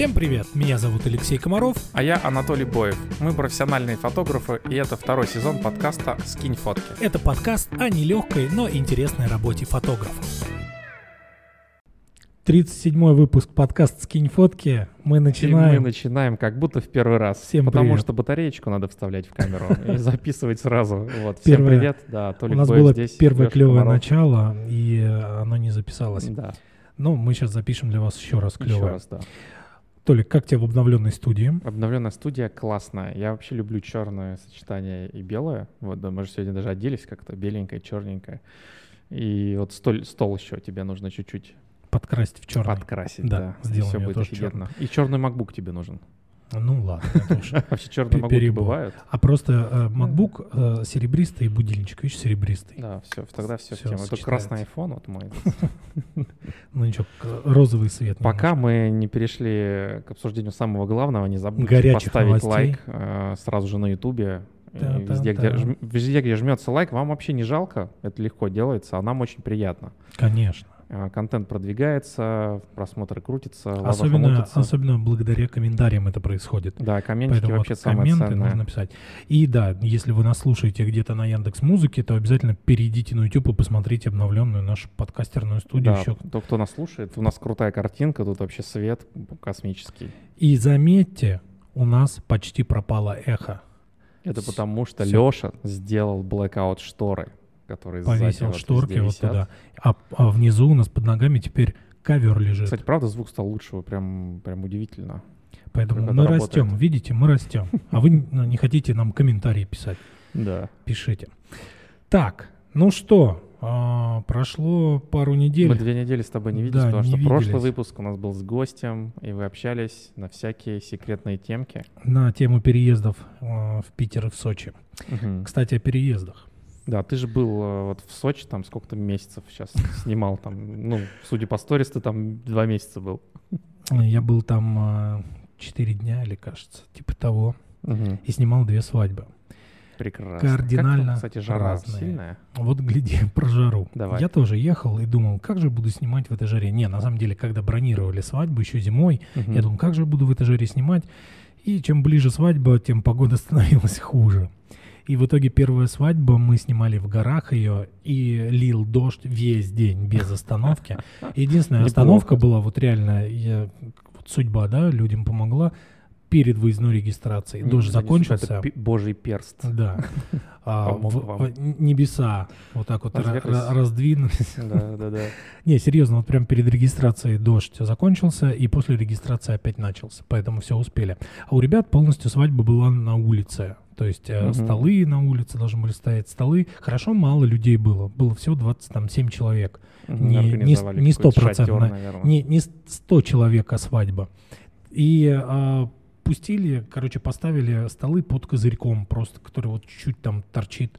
Всем привет! Меня зовут Алексей Комаров. А я Анатолий Боев. Мы профессиональные фотографы, и это второй сезон подкаста «Скинь фотки». Это подкаст о нелегкой, но интересной работе фотографа. 37-й выпуск подкаста «Скинь фотки». Мы И начинаем. мы начинаем как будто в первый раз. Всем потому привет. что батареечку надо вставлять в камеру и записывать сразу. Вот. Всем привет. Да, У Толик нас Боев было здесь. первое клевое начало, и оно не записалось. Да, Но мы сейчас запишем для вас еще раз еще клевое. раз, да. Толик, как тебе в обновленной студии? Обновленная студия классная. Я вообще люблю черное сочетание и белое. Вот, да, мы же сегодня даже оделись как-то беленькое, черненькое. И вот стол, стол еще тебе нужно чуть-чуть Подкрасить в черный. подкрасить. Да, Да, сделаем все будет тоже офигенно. И черный MacBook тебе нужен. Ну ладно, это уж. Вообще черные MacBook бывают. А просто э, MacBook э, серебристый и будильничек, видишь, серебристый. Да, все, тогда все в Всё тему. Это красный iPhone, вот мой. Ну ничего, розовый свет. Пока мы не перешли к обсуждению самого главного, не забудьте поставить лайк э, сразу же на Ютубе. Везде где, везде, где жмется лайк, вам вообще не жалко, это легко делается, а нам очень приятно. Конечно. Э, Контент продвигается, просмотры крутятся, Особенно, особенно благодаря комментариям это происходит. Да, комментики Поэтому вообще вот самое комменты ценное. нужно писать. И да, если вы нас слушаете где-то на Яндекс Музыке, то обязательно перейдите на YouTube и посмотрите обновленную нашу подкастерную студию. Да, еще. тот, кто нас слушает, у нас крутая картинка, тут вообще свет космический. И заметьте, у нас почти пропало эхо. Это С- потому, что всё. Леша сделал blackout шторы, которые сзади Повесил вот шторки вот висят. туда. А, а внизу у нас под ногами теперь ковер лежит. Кстати, правда, звук стал лучше, вот прям, прям удивительно. Поэтому мы это растем. работает. Видите, мы растем. А вы не хотите нам комментарии писать. Да. Пишите. Так, ну что, а, прошло пару недель. Мы две недели с тобой не виделись, Да, потому что прошлый выпуск у нас был с гостем, и вы общались на всякие секретные темки. на тему переездов э, в Питер и в Сочи. Кстати, о переездах. Да, ты же был э, вот в Сочи, там сколько-то месяцев сейчас снимал, там, ну, судя по сторис, ты там два месяца был. Я был там 4 дня, или кажется, типа того, Мгм. и снимал две свадьбы. Прекрасно. Кардинально Как кстати, жара разные. сильная. Вот гляди, про жару. Давай. Я тоже ехал и думал, как же буду снимать в этой жаре. Не, на самом деле, когда бронировали свадьбу еще зимой, Мгм. я думал, как же буду в этой жаре снимать. И чем ближе свадьба, тем погода становилась хуже. И в итоге первая свадьба, мы снимали в горах ее, и лил дождь весь день без остановки. Единственная остановка была вот реально, я, вот судьба, да, людям помогла перед выездной регистрацией. Дождь закончился. Это божий перст. Да. А, в- небеса вот так вот ра- раздвинулись. Да, да, да. Не, серьезно, вот прям перед регистрацией дождь закончился, и после регистрации опять начался, поэтому все успели. А у ребят полностью свадьба была на улице. То есть Мгм. столы на улице должны были стоять. Столы, хорошо, мало людей было. Было всего 27 человек. Не- не не какой-то стопроцентно. шатер, наверное. Не, не 100 человек, а свадьба. И а, пустили, короче, поставили столы под козырьком просто, который вот чуть-чуть там торчит.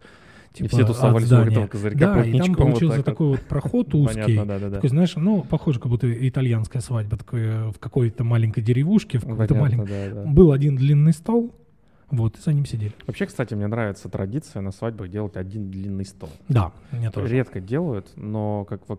И типа, все от тусовались здания. этого козырька Да, и там плотничком вот получился так вот. такой вот проход узкий. Понятно, да, да, да. Такой, знаешь, ну, похоже, как будто итальянская свадьба, такой, э, в какой-то маленькой деревушке, в какой-то маленькой. да, да. Был один длинный стол, вот, и за ним сидели. Вообще, кстати, мне нравится традиция на свадьбах делать один длинный стол. Да, мне тоже. Редко делают, но как в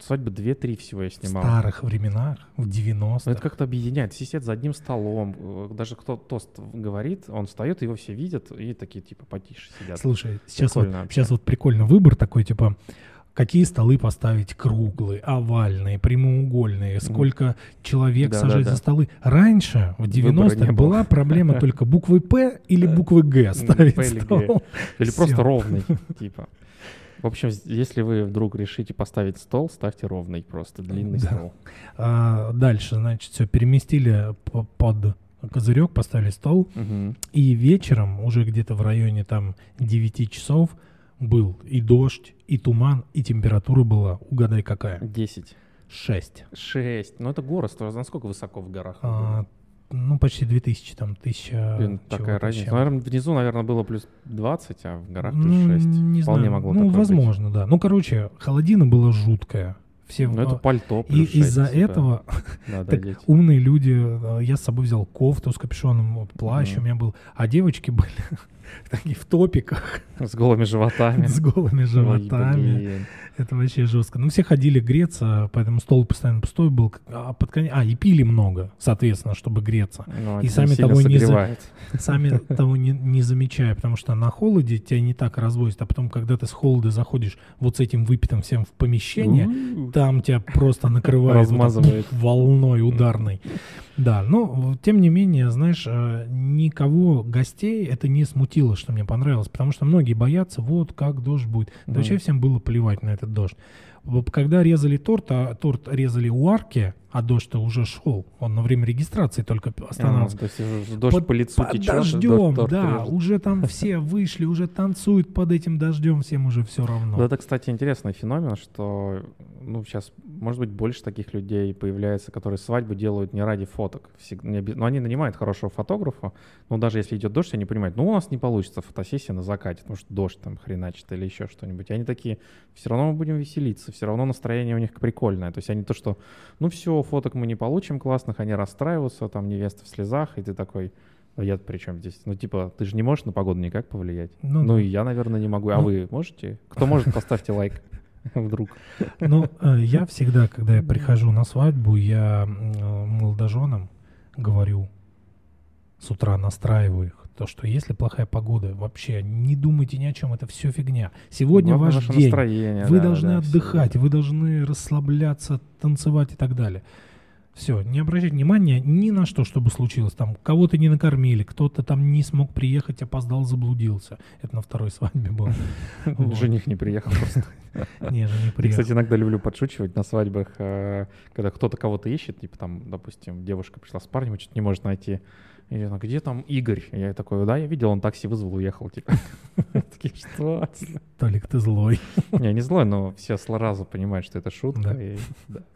свадьбы 2-3 всего я В снимал. старых временах, в 90-х. Но это как-то объединяет. Все сидят за одним столом. э, Даже кто тост говорит, он встает, его все видят, и такие типа потише сидят. Слушай, сейчас вот, Прикольно сейчас вот прикольно выбор такой, типа, какие столы поставить круглые, овальные, прямоугольные, сколько человек Да, сажать да, за да. столы. Раньше, в Выбора 90-х, не было. была проблема только буквы «П» или буквы «Г» ставить П или Г. стол. Или просто ровный, типа. В общем, если вы вдруг решите поставить стол, ставьте ровный просто, длинный Да. стол. А, дальше, значит, все переместили по- под козырек, поставили стол, и вечером, уже где-то в районе там 9 часов, был и дождь, и туман, и температура была, угадай какая, 10. 6. 6. Ну это город, насколько высоко в горах? А, ну, почти 2000, там, 1000 Блин, такая разница. чем. Наверное, внизу, наверное, было плюс 20, а в горах плюс Ну, 6. не Вполне знаю. могло Ну, такое быть. возможно, да. Ну, короче, холодина была жуткая. Все, Ну это пальто и плюс 6. из-за этого, Надо Так одеть. умные люди, э, я с собой взял кофту с капюшоном, вот плащ Мгм. у меня был, а девочки были такие в топиках С голыми животами. с голыми животами. Это вообще жестко. Ну, все ходили греться, поэтому стол постоянно пустой был. А под конец... А, и пили много, соответственно, чтобы греться. Ну, И сами того не за-. Сами того не, не замечая, потому что на холоде тебя не так развозят, а потом, когда ты с холода заходишь вот с этим выпитым всем в помещение, там тебя просто накрывает вот Размазывает. Волной ударной. Да, но тем не менее, знаешь, э, никого гостей это не смутило, что мне понравилось, потому что многие боятся, вот как дождь будет. Да вообще всем было плевать на этот дождь. Когда резали торт, а торт резали у арки, а дождь-то уже шел, он на время регистрации только А, останавливался. То есть дождь Под- по лицу под течет. дождем, торт да, режет. уже там все вышли, уже танцуют под этим дождем, всем уже все равно. Вот Это, кстати, интересный феномен, что ну, сейчас, может быть, больше таких людей появляется, которые свадьбу делают не ради фоток. Оби- Ну, они нанимают хорошего фотографа, но даже если идет дождь, они понимают, ну, у нас не получится фотосессия на закате, потому что дождь там хреначит или еще что-нибудь. И они такие, все равно мы будем веселиться, все равно настроение у них прикольное. То есть они то, что, ну, все, фоток мы не получим классных, они расстраиваются, там невеста в слезах, и ты такой, а я при чем здесь? Ну, типа, ты же не можешь на погоду никак повлиять. Ну Ну, да. и я, наверное, не могу. А Ну. вы можете? Кто может, поставьте лайк. Вдруг. Ну, э, я всегда, когда я прихожу на свадьбу, я молодоженам говорю, с утра настраиваю их, то, что если плохая погода, вообще не думайте ни о чем, это все фигня. Сегодня Главное, ваш день, настроение, вы да, должны да, отдыхать, вы должны расслабляться, танцевать и так далее. Все, не обращать внимания ни на что, чтобы случилось. Там кого-то не накормили, кто-то там не смог приехать, опоздал, заблудился. Это на второй свадьбе было. Жених не приехал просто. Не, же не Я, приехал. кстати, иногда люблю подшучивать на свадьбах, э, когда кто-то кого-то ищет, типа там, допустим, девушка пришла с парнем, что-то не может найти. И она, где там Игорь? И я такой, да, я видел, он такси вызвал, уехал, типа. Такие, что? Толик, ты злой. Не, не злой, но все сразу понимают, что это шутка.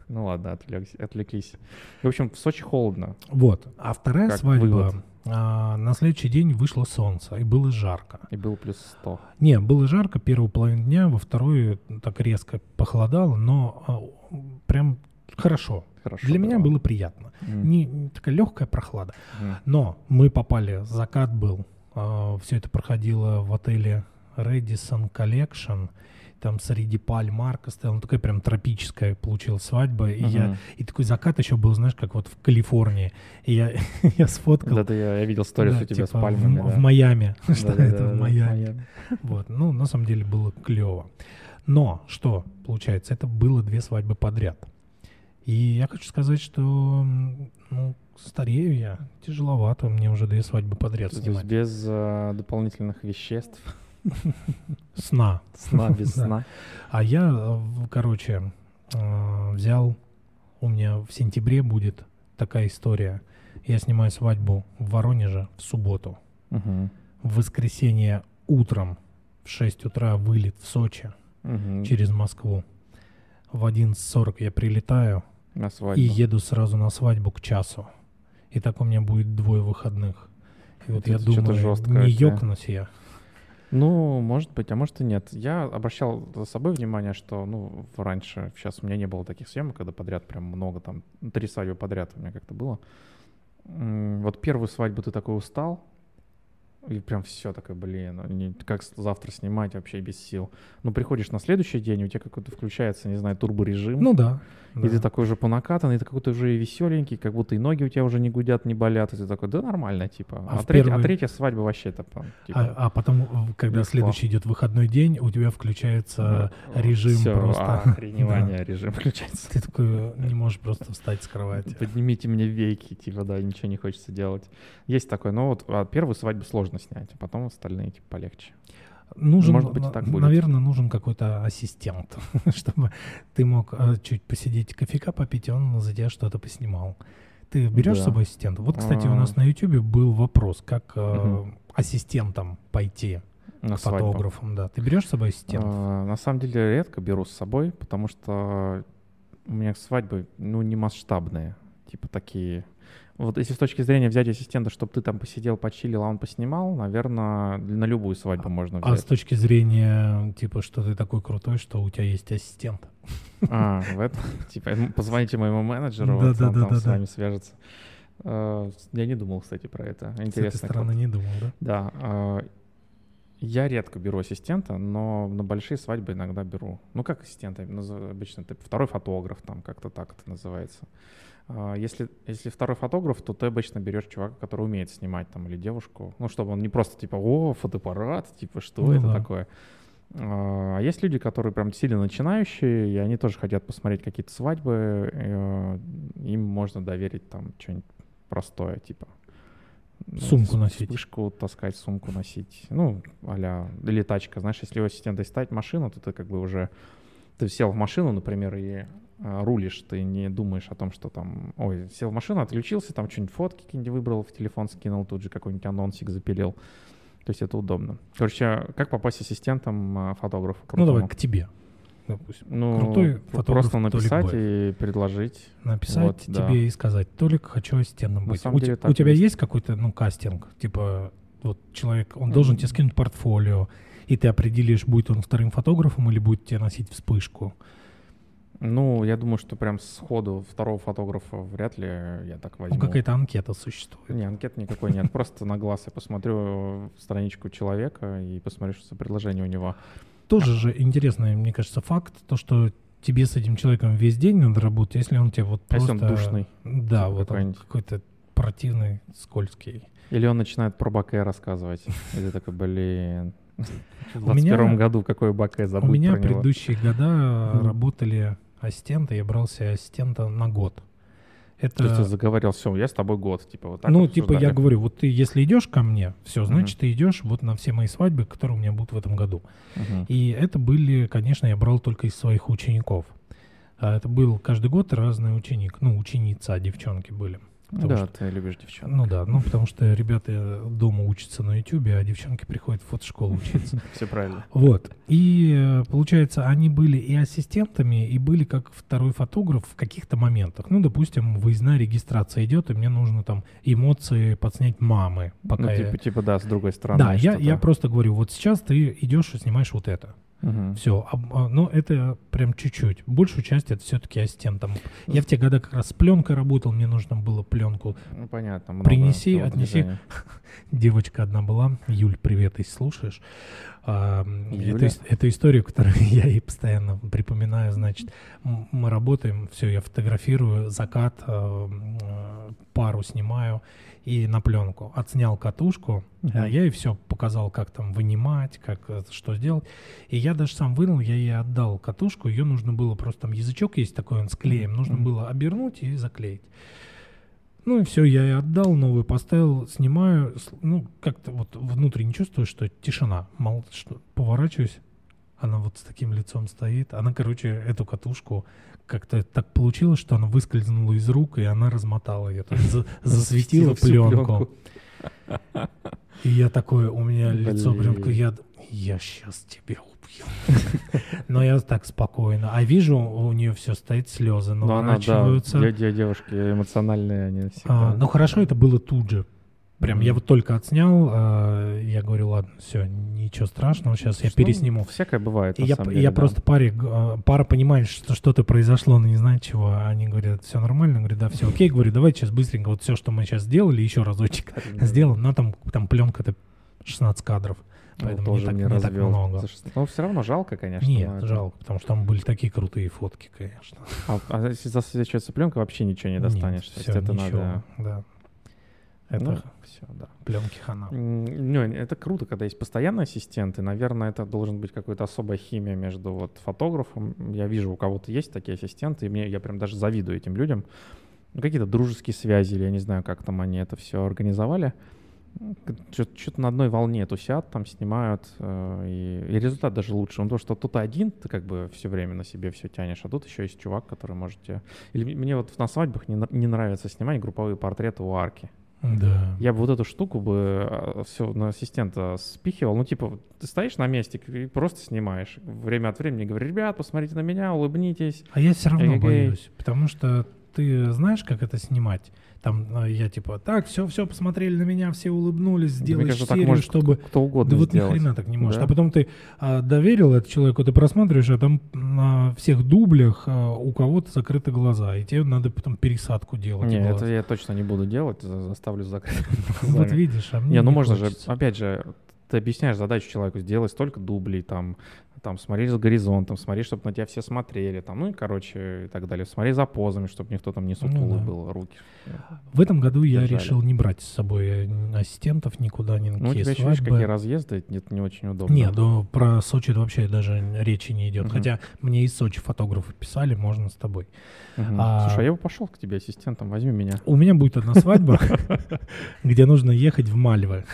Ну ладно, отвлеклись. В общем, в Сочи холодно. Вот. А вторая свадьба, а, на следующий день вышло солнце, и было жарко. И было плюс 100. Не, было жарко первую половину дня, во вторую так резко похолодало, но а, прям хорошо. Хорошо. Для меня было приятно. М, Не, не такая легкая прохлада. м. Но мы попали, закат был, все это проходило в отеле Radisson Collection, там среди пальм арка стояла, ну, такая прям тропическая получилась свадьба, и я Мгм. и такой закат еще был, знаешь, как вот в Калифорнии. И я, я сфоткал. Да-да, я, я видел сторис да, у тебя с типа пальмами. В, да. в Майами. Что это в да, Майами. Вот. Ну, на самом деле было клево. Но что получается? Это было две свадьбы подряд. И я хочу сказать, что ну, старею я. Тяжеловато мне уже две свадьбы подряд То снимать. без э, дополнительных веществ, Сна. сна, без сна. А я, э, короче, э, взял, у меня в сентябре будет такая история. Я снимаю свадьбу в Воронеже в субботу. В воскресенье утром в 6 утра вылет в Сочи через Москву. В 11.40 я прилетаю На свадьбу. и еду сразу на свадьбу к часу. И так у меня будет двое выходных. И вот Это я думаю, жёсткое, не ёкнусь я. Ну, может быть, а может и нет. Я обращал за собой внимание, что, ну, раньше, сейчас у меня не было таких съемок, когда подряд прям много, там, три свадьбы подряд у меня как-то было. Вот первую свадьбу ты такой устал, и прям все такое, блин, ну, не- как завтра снимать вообще без сил. Ну, приходишь на следующий день, у тебя какой-то включается, не знаю, турборежим. Ну да. И да. ты такой уже понакатанный, ты какой-то уже веселенький, как будто и ноги у тебя уже не гудят, не болят. И ты такой, да нормально, типа. А А, в третья, а первый- третья свадьба вообще это типа... А, а потом, в- когда легко. следующий идет выходной день, у тебя включается ну, режим всё, просто. Охреневание, режим включается. Ты такой э, не можешь просто встать с кровати. Поднимите мне веки, типа, да, ничего не хочется делать. Есть такое, но вот а, первую свадьбу сложно снять, а потом остальные, типа, полегче. Нужен, Может быть, и так будет. наверное, нужен какой-то ассистент, чтобы ты мог э, чуть посидеть, кофейка попить, и он за тебя что-то поснимал. Ты берешь с Да. собой ассистента? Вот, кстати, у А. нас на YouTube был вопрос, как Мгм. ассистентом пойти На к свадьбу. фотографам. Да. Ты берешь с собой ассистента? А, на самом деле редко беру с собой, потому что у меня свадьбы, ну, не масштабные. Типа такие. Вот если с точки зрения взять ассистента, чтобы ты там посидел, почилил, а он поснимал, наверное, на любую свадьбу можно взять. А с точки зрения, типа, что ты такой крутой, что у тебя есть ассистент. А, в этом? Типа, позвоните моему менеджеру, вот он там с вами свяжется. Э, я не думал, кстати, про это. Интересно. С этой стороны не думал, да? Да. Э, я редко беру ассистента, но на большие свадьбы иногда беру. Ну, как ассистента? Обычно это второй фотограф, там как-то так это называется. А, если, если второй фотограф, то ты обычно берешь чувака, который умеет снимать там или девушку. Ну, чтобы он не просто типа, о, фотоаппарат, типа, что ну, это да. такое? А, а есть люди, которые прям сильно начинающие, и они тоже хотят посмотреть какие-то свадьбы. Э, им можно доверить там что-нибудь простое, типа Сумку носить. Вспышку таскать, сумку носить. Ну, а или тачка. Знаешь, если у ассистента ставить машину, то ты как бы уже... Ты сел в машину, например, и рулишь, ты не думаешь о том, что там... Ой, сел в машину, отключился, там что-нибудь фотки какие-нибудь выбрал, в телефон скинул, тут же какой-нибудь анонсик запилил. То есть это удобно. Короче, как попасть ассистентом а, фотографу? Крутому? Ну, давай к тебе допустим. Ну, Крутой фотограф просто написать и предложить. Написать вот, тебе да. и сказать, Толик, хочу ассистентом быть. У, деле, у тебя есть, есть какой-то ну, кастинг? Типа, вот человек, он mm-hmm. должен тебе скинуть портфолио, и ты определишь, будет он вторым фотографом или будет тебе носить вспышку. Ну, я думаю, что прям сходу второго фотографа вряд ли я так возьму. Ну, какая-то анкета существует. Не, анкет никакой нет. Просто на глаз я посмотрю страничку человека и посмотрю, что за предложение у него тоже же интересный, мне кажется, факт, то, что тебе с этим человеком весь день надо работать, если он тебе вот просто... Если он душный. Да, типа вот он какой-то противный, скользкий. Или он начинает про баке рассказывать. Или такой, блин, в 21 году какой баке забыл У меня предыдущие года работали ассистенты, я брался ассистента на год. Это... То есть ты заговорил, все, я с тобой год, типа вот так Ну, вот типа я говорю, вот ты если идешь ко мне, все, значит, uh-huh. ты идешь вот на все мои свадьбы, которые у меня будут в этом году. Uh-huh. И это были, конечно, я брал только из своих учеников. А это был каждый год разный ученик, ну, ученица, девчонки были. Да, что, ты любишь девчонок. Ну да, ну потому что ребята дома учатся на ютюбе, а девчонки приходят в фотошколу учиться. Все правильно. Вот. И э, получается, они были и ассистентами, и были как второй фотограф в каких-то моментах. Ну, допустим, выездная регистрация идет, и мне нужно там эмоции подснять мамы. Пока ну, типа, я... типа, да, с другой стороны. Да, я, я просто говорю, вот сейчас ты идешь и снимаешь вот это. Угу. Все. А, а, но это прям чуть-чуть. Большую часть это все-таки ассистентом. Я в те годы как раз с пленкой работал, мне нужно было пленку. Ну, понятно. Принеси, отнеси. Девочка одна была. Юль, привет, если слушаешь. А, это, эту историю, которую я ей постоянно припоминаю, значит, мы работаем, все, я фотографирую закат, а, пару снимаю, и на пленку. Отснял катушку, uh-huh. я ей все показал, как там вынимать, как что сделать. И я даже сам вынул, я ей отдал катушку, ее нужно было просто, там язычок есть такой, он с клеем, нужно uh-huh. было обернуть и заклеить. Ну и все, я ей отдал, новую поставил, снимаю, ну как-то вот внутренне чувствую, что тишина, мало что, поворачиваюсь, она вот с таким лицом стоит, она, короче, эту катушку как-то так получилось, что она выскользнула из рук, и она размотала ее, то есть засветила пленку. И я такой, у меня лицо прям, я, я сейчас тебя убью. Но я так спокойно. А вижу, у нее все стоит, слезы. Но она, да, девушки эмоциональные, они всегда. А, ну хорошо, это было тут же. Прям я вот только отснял, э, я говорю, ладно, все, ничего страшного, сейчас я пересниму. Ну, всякое бывает. И я, деле, я да. просто паре, э, пара понимает, что что-то произошло, но не знает чего. Они говорят, все нормально, говорю, да, все окей, говорю, давайте сейчас быстренько вот все, что мы сейчас сделали, еще разочек сделаем. Но там, там пленка-то 16 кадров. Ну, поэтому тоже не, так, не, не так много. Но все равно жалко, конечно. Нет, это... жалко, потому что там были такие крутые фотки, конечно. А, а если засвечивается пленка, вообще ничего не достанешь. Нет, все, это ничего, надо... да. Это ну, все, да. Пленки хана. Ну, это круто, когда есть постоянные ассистенты. Наверное, это должен быть какая-то особая химия между вот фотографом. Я вижу, у кого-то есть такие ассистенты, и мне я прям даже завидую этим людям. Ну, какие-то дружеские связи, или я не знаю, как там они это все организовали. Что-то на одной волне тусят, там снимают, э, и, и результат даже лучше. Он то, что тут один, ты как бы все время на себе все тянешь, а тут еще есть чувак, который может тебе... Или мне вот на свадьбах не, не нравится снимать групповые портреты у арки. Да. Я бы вот эту штуку бы а, все на ассистента спихивал. Ну, типа, ты стоишь на месте и просто снимаешь. Время от времени говорю, ребят, посмотрите на меня, улыбнитесь. А я все равно Эй-эй. боюсь, потому что ты знаешь, как это снимать? Там э, я типа, так, все, все, посмотрели на меня, все улыбнулись, сделай кажется, серию, может чтобы... Кто угодно Да вот ни хрена так не может. Да? А потом ты а, доверил это человеку, ты просматриваешь, а там на всех дублях а, у кого-то закрыты глаза, и тебе надо потом пересадку делать. Не, глаз. это я точно не буду делать, за- заставлю закрыть. Вот видишь, а мне Не, ну можно же, опять же, ты объясняешь задачу человеку, сделай столько дублей, там, там, смотри за горизонтом, смотри, чтобы на тебя все смотрели, там, ну и, короче, и так далее. Смотри за позами, чтобы никто там не Ну сутулый да. был, руки. В этом году я Держали. решил не брать с собой э, ассистентов никуда, ни на Ну, у какие тебя еще, видишь, свадьбы. какие разъезды, это не очень удобно. Нет, ну про Сочи вообще даже речи не идет. Мгм. Хотя мне из Сочи фотографы писали, можно с тобой. Мгм. а- Слушай, а я бы пошел к тебе ассистентом, возьми меня. У меня будет одна свадьба, где нужно ехать в Мальвы.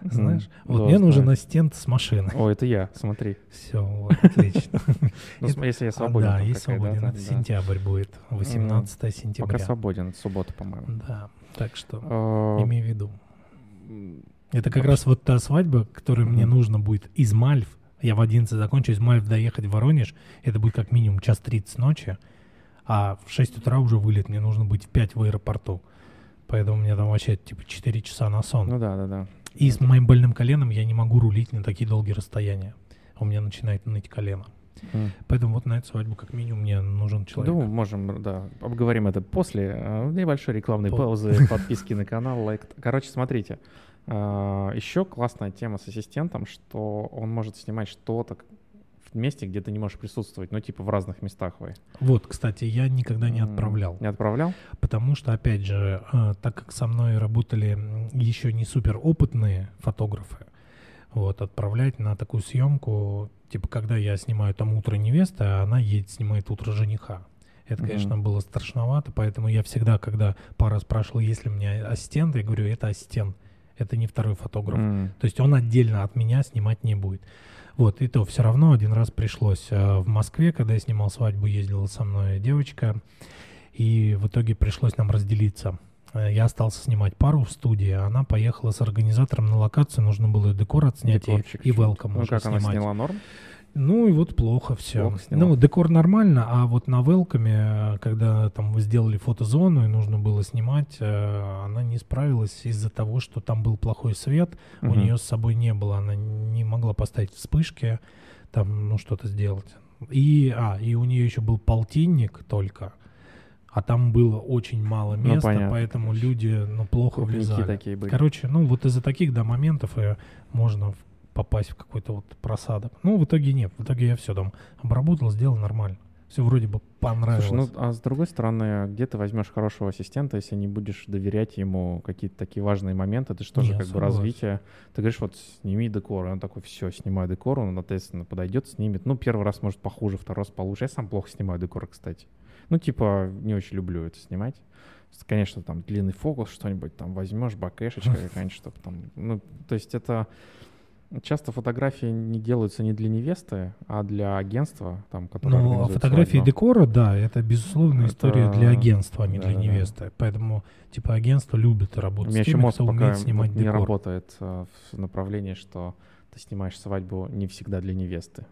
Знаешь? Мгм. Вот Да, мне нужен знаю. ассистент с машины. О, это я, смотри. Все, вот, отлично. Ну, если я А, свободен. Да, какая свободен. Сентябрь будет, 18 Пока сентября. свободен, суббота, по-моему. Да, так что А, имей в виду. Это как раз вот та свадьба, которую мне нужно будет из Мальв. Я в 11 закончу, из Мальв доехать в Воронеж. Это будет как минимум час 30 ночи. А в 6 утра уже вылет. Мне нужно быть в 5 в аэропорту. Поэтому мне там вообще типа 4 часа на сон. Ну да, да, да. И с моим больным коленом я не могу рулить на такие долгие расстояния. У меня начинает ныть колено. М. Поэтому вот на эту свадьбу как минимум мне нужен человек. Думаю, можем, да, обговорим это после э, небольшой рекламной По- паузы, подписки на канал, лайк. Короче, смотрите, еще классная тема с ассистентом, что он может снимать что-то месте, где ты не можешь присутствовать, ну, типа в разных местах вы. Вот, кстати, я никогда не отправлял. Не отправлял? Потому что, опять же, э, так как со мной работали еще не супер опытные фотографы, вот, отправлять на такую съемку, типа, когда я снимаю там утро невесты, а она едет, снимает утро жениха. Это, конечно, было страшновато, поэтому я всегда, когда пара спрашивала, есть ли у меня ассистент, я говорю, это ассистент, это не второй фотограф. М, То есть он отдельно от меня снимать не будет. Вот, и то все равно один раз пришлось э, в Москве, когда я снимал свадьбу, ездила со мной девочка, и в итоге пришлось нам разделиться. Э, Я остался снимать пару в студии, а она поехала с организатором на локацию, нужно было декор отснять и, декорчик и ещё. велком Ну, как она снимать. сняла норм? Ну и вот плохо все. Ну, декор нормально, а вот на велкоме, э, когда там вы сделали фотозону и нужно было снимать, э, она не справилась из-за того, что там был плохой свет, у Мгм. нее с собой не было, она не могла поставить вспышки, там, ну, что-то сделать. И, а, и у нее еще был полтинник только, а там было очень мало Ну, места, понятно. поэтому люди, ну, плохо Крупники влезали. такие были. Короче, ну, вот из-за таких, да, моментов э, можно в- попасть в какой-то вот просадок. Ну, в итоге нет, в итоге я все там обработал, сделал нормально. Все вроде бы понравилось. Слушай, ну а с другой стороны, где ты возьмешь хорошего ассистента, если не будешь доверять ему какие-то такие важные моменты? Это же тоже Не, как бы развитие. Ты говоришь, вот сними декор, и он такой, все, снимаю декор, он, ответственно, подойдет, снимет. Ну, первый раз может похуже, второй раз получше. Я сам плохо снимаю декор, кстати. Ну, типа, не очень люблю это снимать. Конечно, там длинный фокус, что-нибудь там возьмешь, бакэшечка какая-нибудь, чтобы там... Ну, то есть это... Часто фотографии не делаются не для невесты, а для агентства, там, которое Ну, а фотографии свадьбу. декора, да, это безусловная Это- история для агентства, а не для да-да-да. невесты. Поэтому, типа, агентство любит У работать меня с еще теми, мозг кто пока умеет снимать не декор. работает а, в направлении, что ты снимаешь свадьбу не всегда для невесты.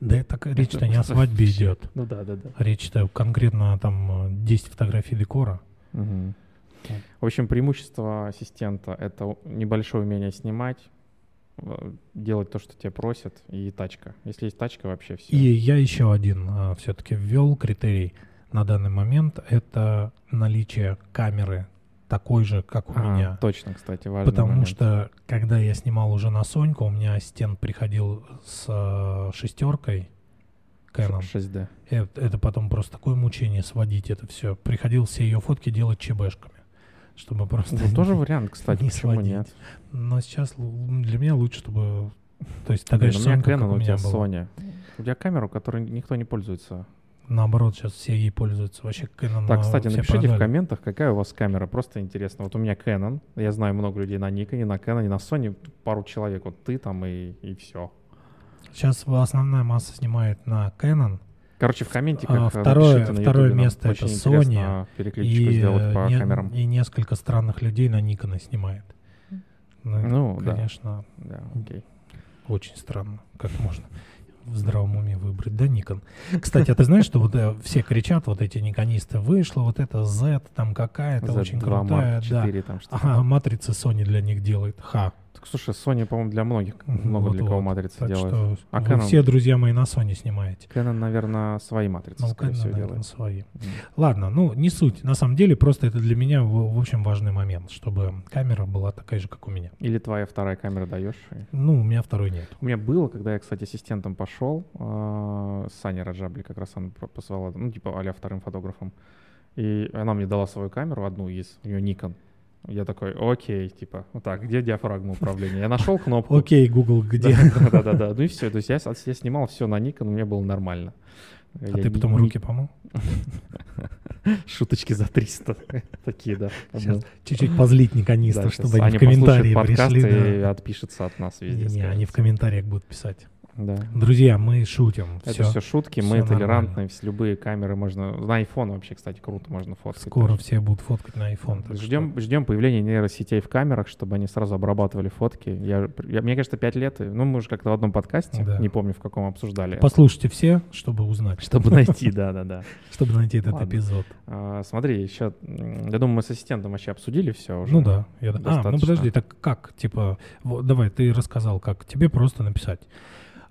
Да, это к- речь-то не о свадьбе идет. Ну да, да, да. Речь-то конкретно там э, 10 фотографий декора. В общем, преимущество ассистента — это небольшое умение снимать, э, делать то, что тебя просят, и тачка. Если есть тачка, вообще все. И я еще один все-таки ввел критерий на данный момент. Это наличие камеры такой же, как у меня. Точно, кстати, важный Потому момент. что, когда я снимал уже на Соньку, у меня ассистент приходил с э, шестеркой Canon. Ш- 6D. Это, это потом просто такое мучение сводить это все. Приходил все ее фотки делать ЧБшками. Чтобы просто... Ну, тоже вариант, кстати, не почему сводить. нет? Но сейчас для меня лучше, чтобы... То есть такая же у меня Сонька, как у меня была. Sony. У тебя камеру, которой никто не пользуется. Наоборот, сейчас все ей пользуются. Вообще Canon Так, а, кстати, напишите в продали. комментах, какая у вас камера. Просто интересно. Вот у меня Canon. Я знаю много людей на Nikon, на Canon, на Sony. Пару человек. Вот ты там и, и все. Сейчас основная масса снимает на Canon. Короче, в комментиках А, э, второе- на второе YouTube, место это Sony И, сделать э, по не- камерам. и несколько странных людей на Никона снимает. Ну, Ну, да. конечно, Да, окей. очень странно. Как можно? в здравом уме выбрать, да, Nikon. Кстати, а ты знаешь, что вот э, все кричат, вот эти никонисты, вышло вот это Z, там какая-то очень Z2 крутая, Mark да. IV там что-то. Ага, матрицы Sony для них делает. Ха. Слушай, Sony, по-моему, для многих, много для кого Вот-вот. матрицы Так делает. что А Canon? все, друзья мои, на Sony снимаете. Canon, наверное, свои матрицы, Ну, скорее Canon, всего, наверное, делает. свои. М. Ладно, ну, не суть. На самом деле, просто это для меня, в, в общем, важный момент, чтобы камера была такая же, как у меня. Или твоя вторая камера даешь. Ну, у меня второй нет. У меня было, когда я, кстати, ассистентом пошел, э, с Саней Раджабли, как раз она позвала, ну, типа, а вторым фотографом. И она мне дала свою камеру, одну из, у нее Nikon. Я такой, окей, типа, вот так, где диафрагма управления? Я нашел кнопку. Окей, Google, где? Да-да-да. Ну и все. То есть я, снимал все на Nikon, мне было нормально. А Я ты не- потом руки помыл? Шуточки за 300. Такие, да. Сейчас чуть-чуть позлить Да, щас чтобы они в комментарии пришли. и да. отпишется от нас везде. Не, они в комментариях будут писать. Да. Друзья, мы шутим. Это Все. все шутки, всё мы нормально. толерантны, с любые камеры можно... На iPhone вообще, кстати, круто можно фоткать. Скоро все будут фоткать на iPhone. так что- Ждем, ждем появления нейросетей в камерах, чтобы они сразу обрабатывали фотки. Я, я- мне кажется, пять лет, и- ну, мы уже как-то в одном подкасте, Да. не помню, в каком обсуждали. Послушайте все, чтобы узнать, Чтобы найти, да-да-да. чтобы найти этот эпизод. А, Смотри, еще, я думаю, мы с ассистентом вообще обсудили все уже. Ну да. А, ну подожди, так как? Типа, давай, ты рассказал, как. Тебе просто написать.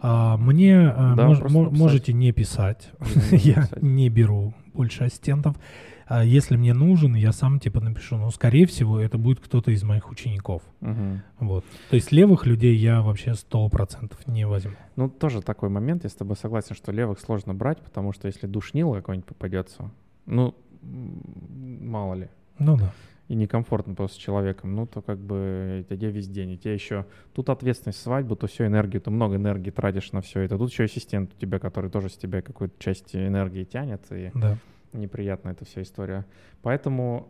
А, мне а, Да, мож- мо- можете не писать. Не я не беру больше ассистентов. А если мне нужен, я сам типа напишу. Но, скорее всего, это будет кто-то из моих учеников. Мгм. Вот. То есть левых людей я вообще сто процентов не возьму. Ну, тоже такой момент, я с тобой согласен, что левых сложно брать, потому что если душнило какой-нибудь попадется, ну, мало ли, Ну да. И некомфортно просто с человеком, ну, то как бы это тебе весь день. И тебе еще тут ответственность свадьбу, то все энергию, ты много энергии тратишь на все это. Тут еще ассистент у тебя, который тоже с тебя какую-то часть энергии тянет, и Да. неприятна эта вся история. Поэтому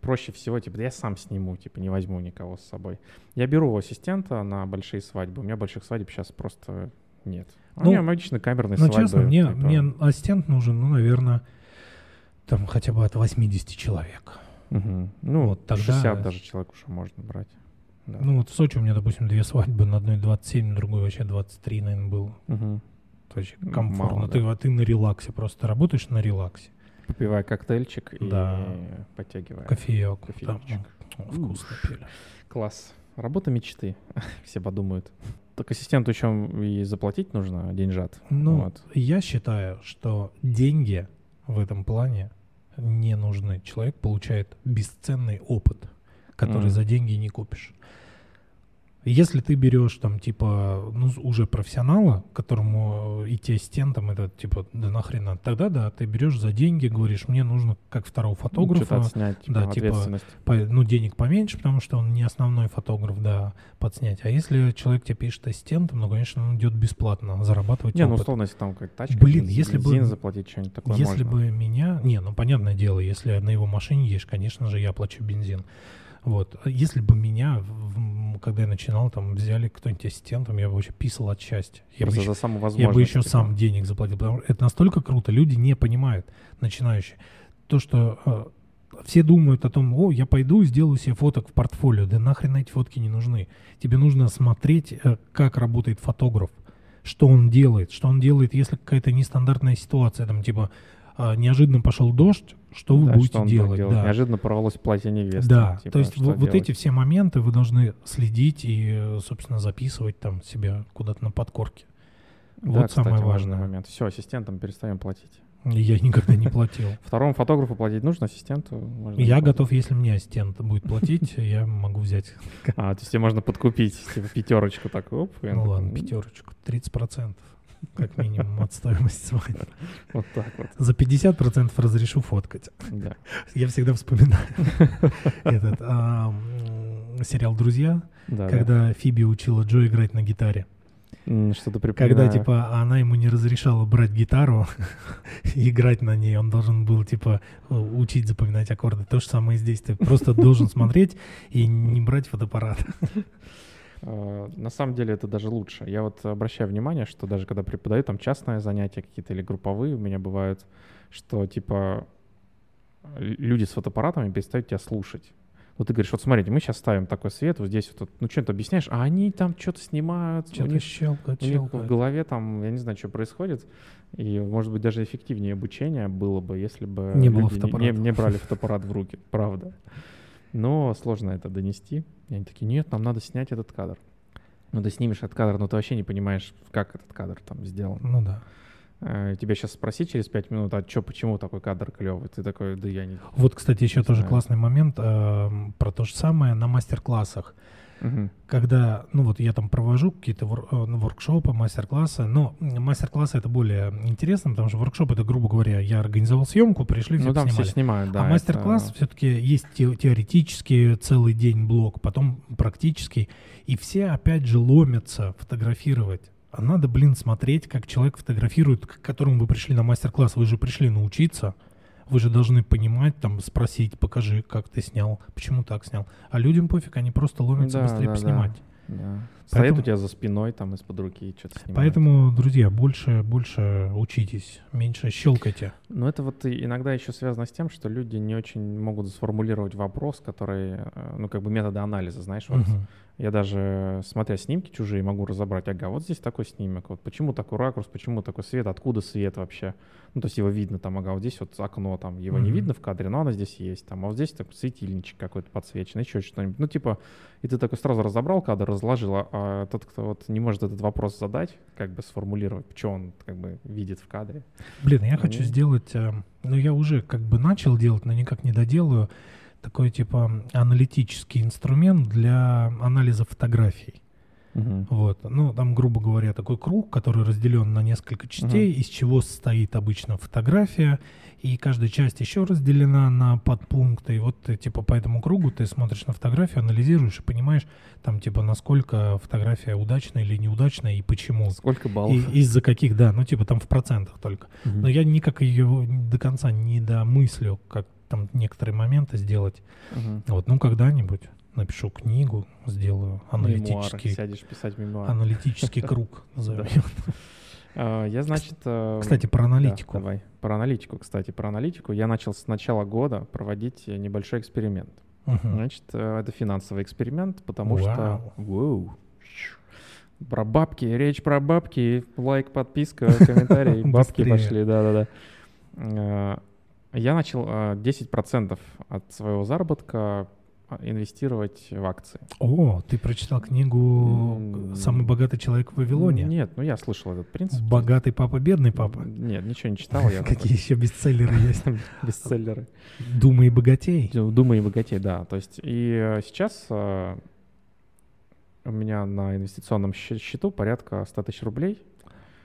проще всего, типа, да я сам сниму, типа, не возьму никого с собой. Я беру ассистента на большие свадьбы. У меня больших свадеб сейчас просто нет. А Ну, у меня обычно камерные Ну, свадьбы. честно, мне, типа, мне ассистент нужен, ну, наверное, там хотя бы от 80 человек. Мгм. Ну, вот тогда- 60 даже человек уже можно брать. Да. Ну, вот в Сочи у меня, допустим, две свадьбы, на одной 27, на другой вообще 23, наверное, было. То есть Ну, комфортно. мало, ты, а ты на релаксе просто работаешь на релаксе. Попивая коктейльчик и Да. подтягивая. Кофеек. Кофеечек. там, м, Вкусно пили. Класс. Работа мечты. Все подумают. Так ассистенту еще и заплатить нужно деньжат. Ну, Вот. я считаю, что деньги в этом плане не нужны. Человек получает бесценный опыт, который Мгм. за деньги не купишь. Если ты берешь там типа ну, уже профессионала, которому э, идти ассистентом, это типа да нахрена, тогда да, ты берешь за деньги, говоришь, мне нужно как второго Ну, фотографа, что-то отснять, типа, да, типа, ответственность. по- ну, денег поменьше, потому что он не основной фотограф, да, подснять. А если человек тебе пишет ассистентом, ну, конечно, он идет бесплатно зарабатывать Не, ну, опыт. условно, если там какая-то тачка, Блин, если бы- заплатить, что-нибудь такое Если можно. бы меня... Не, ну, понятное дело, если на его машине едешь, конечно же, я плачу бензин. Вот. Если бы меня, когда я начинал, там, взяли кто-нибудь ассистентом, я бы вообще писал от счастья. Я бы Просто еще за саму я бы еще типа. сам денег заплатил. Потому что это настолько круто. Люди не понимают, начинающие. То, что э, все думают о том, о, я пойду и сделаю себе фоток в портфолио. Да нахрен эти фотки не нужны. Тебе нужно смотреть, э, как работает фотограф, что он делает, что он делает, если какая-то нестандартная ситуация, там, типа, а, неожиданно пошел дождь, что вы Да, будете что делать? Да. Неожиданно порвалось платье невесты. Да, типа, то есть вот делать? эти все моменты вы должны следить и, собственно, записывать там себя куда-то на подкорке. Да, вот кстати, самое важный важное. момент. Все, ассистентам перестаем платить. Я никогда не платил. Второму фотографу платить нужно, ассистенту можно Я платить. готов, если мне ассистент будет платить, я могу взять. А, то есть тебе можно подкупить, типа, пятерочку так, оп. Ну ладно, «М, пятерочку, 30%. Как минимум от стоимости свадьбы. Вот так вот, За 50% разрешу фоткать. да. Я всегда вспоминаю этот а, сериал «Друзья», Да, да. когда Фиби учила Джо играть на гитаре. Что-то Когда, припоминаю. типа, она ему не разрешала брать гитару и играть на ней, он должен был, типа, э, учить запоминать аккорды. То же самое здесь. Ты просто должен смотреть и не брать фотоаппарат. А, На самом деле это даже лучше. Я вот обращаю внимание, что даже когда преподаю там частные занятия какие-то или групповые у меня бывают, что типа люди с фотоаппаратами перестают тебя слушать. Вот ты говоришь, вот смотрите, мы сейчас ставим такой свет, вот здесь вот, ну что ты объясняешь, а они там что-то снимают, у Что-то них, щелкает, у них в щелкает. голове там, я не знаю, что происходит, и, может быть, даже эффективнее обучение было бы, если бы Не было не, фотоаппарата. не брали фотоаппарат в руки, правда. Но сложно это донести. И они такие, нет, нам надо снять этот кадр. Ну, ты снимешь этот кадр, но ты вообще не понимаешь, как этот кадр там сделан. Ну да. Э, Тебя сейчас спросить через пять минут, а чё, почему такой кадр клевый? Ты такой, да я не... Вот, кстати, еще Не тоже знаю. классный момент э, про то же самое на мастер-классах. Когда, ну вот я там провожу какие-то вор- э, ну, воркшопы, мастер-классы, но мастер-классы это более интересно, потому что воркшоп это, грубо говоря, я организовал съемку, пришли, все Ну, там поснимали. все снимают, да. а мастер-класс это- все-таки есть те- теоретический целый день блок, потом практический, и все опять же ломятся фотографировать. А надо, блин, смотреть, как человек фотографирует, к которому вы пришли на мастер-класс. Вы же пришли научиться. Вы же должны понимать, там, спросить, покажи, как ты снял, почему так снял. А людям пофиг, они просто ломятся Да, быстрее да, поснимать. Да. Поэтому- у тебя за спиной, там, из-под руки что-то снимает. Поэтому, друзья, больше, больше учитесь, меньше щелкайте. Но это вот иногда еще связано с тем, что люди не очень могут сформулировать вопрос, который, э, ну, как бы методы анализа, знаешь, вот Мгм. Я даже, смотря снимки чужие, могу разобрать, ага, вот здесь такой снимок, вот почему такой ракурс, почему такой свет, откуда свет вообще, ну, то есть его видно там, ага, вот здесь вот окно, там, его не Мгм. видно в кадре, но оно здесь есть, там, а вот здесь так светильничек какой-то подсвечен, еще что-нибудь, ну, типа, и ты такой сразу разобрал кадр, разложил, а- а тот, кто вот не может этот вопрос задать, как бы сформулировать, что он, как бы, видит в кадре, Блин, я хочу Они- сделать, э, ну я уже как бы начал делать, но никак не доделаю, такой типа аналитический инструмент для анализа фотографий. Вот, ну там, грубо говоря, такой круг, который разделен на несколько частей, из чего состоит обычно фотография, и каждая часть еще разделена на подпункты. И вот ты типа по этому кругу ты смотришь на фотографию, анализируешь и понимаешь, там типа насколько фотография удачная или неудачная и почему. Сколько баллов? И из-за каких, да, ну типа там в процентах только. Мгм. Но я никак ее до конца не домыслю, как там некоторые моменты сделать. Мгм. Вот, ну когда-нибудь напишу книгу, сделаю Мемуары. аналитический, Сядешь писать мемуары. аналитический круг, назовем. А, Я, значит... э, Кстати, про да, аналитику. давай. Про аналитику, кстати, про аналитику. Я начал с начала года проводить э, небольшой эксперимент. Значит, э, это финансовый эксперимент, потому что... Воу. Про бабки, речь про бабки, лайк, подписка, комментарий, бабки пошли, да-да-да. Я начал э, 10% от своего заработка э, инвестировать в акции. О, ты прочитал книгу «Самый богатый человек в Вавилоне»? Нет, ну я слышал этот принцип. Богатый папа, бедный папа. Нет, ничего не читал. Я Какие еще бестселлеры есть? бестселлеры. Думай богатей. Думай и богатей, да. То есть и э, сейчас э, у меня на инвестиционном счету порядка 100 тысяч рублей.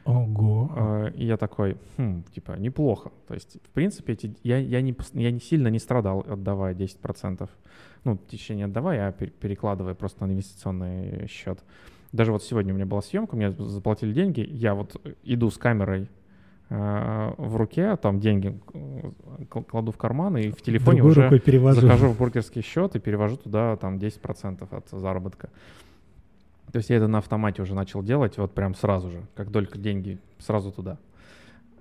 Ого. Э, И я такой, хм, типа, неплохо. То есть, в принципе, эти, я, я, не, я не сильно не страдал, отдавая 10%. Ну, в течение отдавая, а пер- перекладывая просто на инвестиционный счет. Даже вот сегодня у меня была съемка, мне заплатили деньги, я вот иду с камерой э, в руке, там деньги кл- кладу в карман и в телефоне Другой уже перевожу. захожу в бургерский счет и перевожу туда там 10% от заработка. То есть я это на автомате уже начал делать, вот прям сразу же, как только деньги, сразу туда.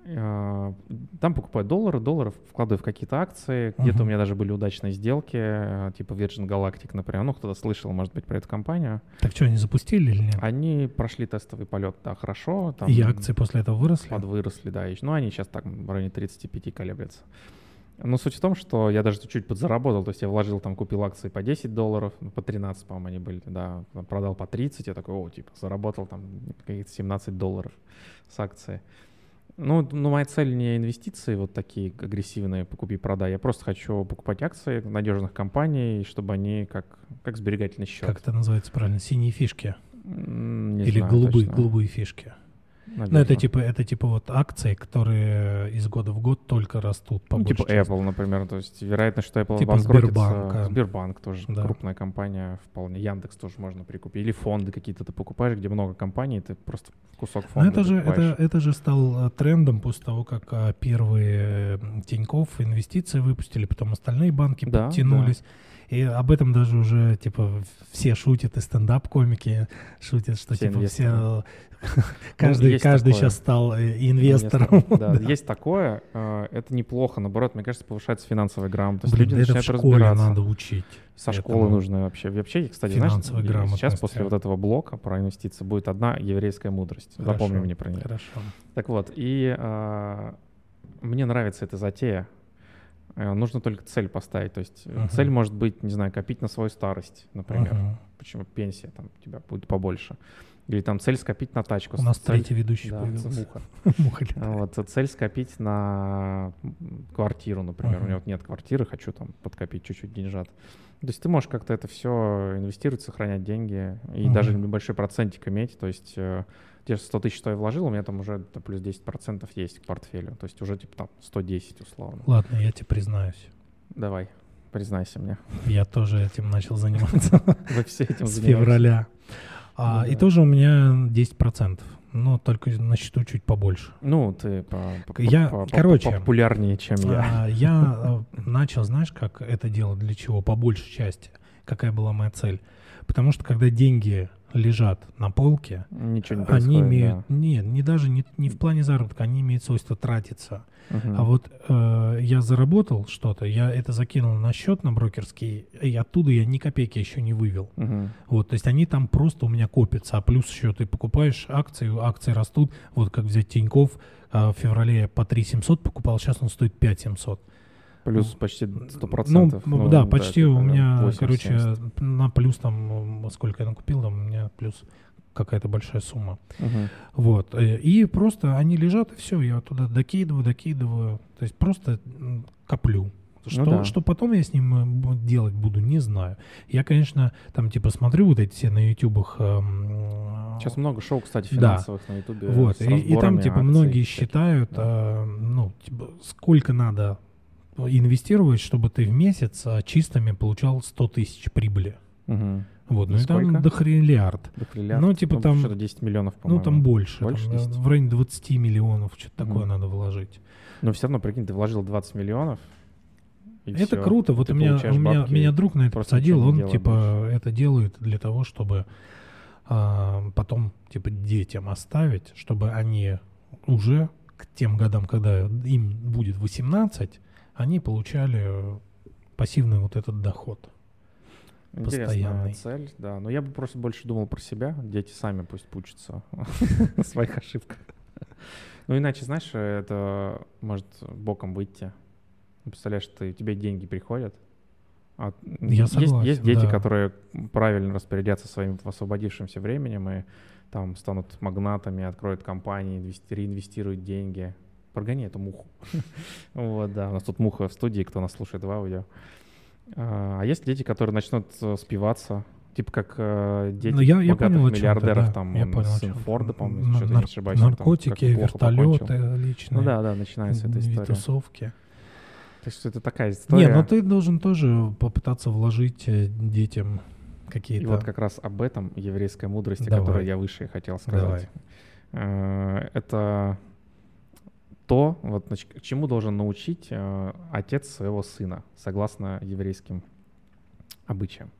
А, Там покупаю доллары, долларов вкладываю в какие-то акции. Где-то у меня даже были удачные сделки, э, типа Virgin Galactic, например. Ну, кто-то слышал, может быть, про эту компанию. Так что, они запустили или нет? Они прошли тестовый полет, да, хорошо. Там И акции после этого выросли? подвыросли, да. и- Ну, они сейчас так в районе 35 колеблются. Но суть в том, что я даже чуть-чуть подзаработал, то есть я вложил, там, купил акции по 10 долларов, ну, по 13, по-моему, они были, да, там продал по 30, я такой, о, типа, заработал там каких-то 17 долларов с акции. Ну, ну, моя цель не инвестиции вот такие агрессивные, покупи-продай, я просто хочу покупать акции надежных компаний, чтобы они как, как сберегательный счет. Как это называется правильно? Синие фишки? Не Или знаю голубые, точно. голубые фишки? Ну, это типа, это типа вот акции, которые из года в год только растут по Ну, типа части. Apple, например, то есть вероятность, что Apple Типа банкротится. Сбербанка. Сбербанк тоже Да. крупная компания вполне. Яндекс тоже можно прикупить. Или фонды какие-то ты покупаешь, где много компаний, ты просто кусок Но фонда это же, это, покупаешь. это же стал э, трендом после того, как а, первые м, Тинькофф инвестиции выпустили, потом остальные банки Да, подтянулись. И об этом даже уже, типа, все шутят, и стендап-комики шутят, что, Все типа, инвесторы. все... Ну, Каждый, есть каждый такое. сейчас стал э, инвестором. Да, есть такое. э, Это неплохо, наоборот, мне кажется, повышается финансовая грамотность. Блин, Люди да это в начинают школе разбираться. надо учить. Со этому. школы нужно вообще. Вообще, кстати, знаешь, и грамотности. сейчас после вот этого блока про инвестиции будет одна еврейская мудрость. Хорошо, Запомни мне про нее. Хорошо. Так вот, и а, мне нравится эта затея. Э, Нужно только цель поставить. То есть э, Мгм. цель может быть, не знаю, копить на свою старость, например. Мгм. Почему пенсия там у тебя будет побольше. Или там цель скопить на тачку. У нас цель... третий ведущий Да, появился. муха. Муха Вот, э, цель скопить на квартиру, например. У Мгм. меня вот нет квартиры, хочу там подкопить чуть-чуть деньжат. То есть ты можешь как-то это все инвестировать, сохранять деньги и Мгм. даже небольшой процентик иметь. То есть э, те 100 тысяч, что я вложил, у меня там уже там, плюс 10% есть к портфелю. То есть уже типа там 110 условно. Ладно, я тебе признаюсь. Давай, признайся мне. Я тоже этим начал заниматься Вы все этим с занимаетесь. февраля. А, Ну И да. тоже у меня 10%. Но только на счету чуть побольше. Ну, ты по, по- Я- по- короче, популярнее, чем я. А, Я э, начал, знаешь, как это делать, для чего, по большей части. Какая была моя цель? Потому что когда деньги лежат на полке, Ничего не они имеют, нет, не даже не, не в плане заработка, они имеют свойство тратиться. да. Мгм. А вот э, я заработал что-то, я это закинул на счет на брокерский, и оттуда я ни копейки еще не вывел. Мгм. Вот, то есть они там просто у меня копятся, а плюс еще ты покупаешь акции, акции растут, вот как взять Тиньков, а, в феврале по 3 700 покупал, сейчас он стоит 5 700. Плюс Ну, почти 100%. Ну, да, почти у это меня, 80, короче, 70. на плюс там, сколько я накупил, там у меня плюс какая-то большая сумма. Мгм. Вот. э, И просто они лежат, и все, я туда докидываю, докидываю. То есть просто коплю. Что, да. что потом я с ним э, делать буду, не знаю. Я, конечно, там типа смотрю вот эти все на ютубах. эм, Сейчас много шоу, кстати, Да. финансовых на Ютубе. Вот, и, и там типа многие считают, да. э, ну, типа, сколько надо инвестировать, чтобы ты в месяц а, чистыми получал 100 тысяч прибыли. Мгм. Вот, ну и там дохренлиард. Да, триллиард. Ну, типа там- Что-то 10 миллионов, по-моему. Ну, там больше. Больше там, 10? в районе 20 миллионов, что-то Мгм. такое надо вложить. Но все равно, прикинь, ты вложил 20 миллионов. и Это всё. круто. Вот Ты у меня, у меня, меня друг на это посадил, он типа это делает для того, чтобы а, потом типа детям оставить, чтобы они уже к тем годам, когда им будет 18, они получали э, пассивный вот этот доход. Интересная постоянный. цель, да. Но я бы просто больше думал про себя. Дети сами пусть учатся на своих ошибках. Ну, иначе, знаешь, это может боком выйти. Представляешь, ты, тебе деньги приходят. а Я есть, согласен, есть дети, да. которые правильно распорядятся своим освободившимся временем и там станут магнатами, откроют компании, инвести- реинвестируют деньги. Прогони эту муху. Вот, да. У нас тут муха в студии, кто нас слушает в аудио. А а есть дети, которые начнут э, спиваться, типа как э, дети Ну, я- я богатых понял, о миллиардеров, да. там Я он понял, о сын. Форда, по-моему, Нар- если что-то не ошибаюсь. там наркотики, как-то плохо покончил. вертолеты личные. Ну да, да, начинается эта история. тусовки. То есть это такая история. Не, ну ты должен тоже попытаться вложить э, детям И какие-то... вот как раз об этом еврейской мудрости, Давай. которую я выше и хотел Давай. сказать. Э, Это то, вот, к чему должен научить э, отец своего сына, согласно еврейским обычаям.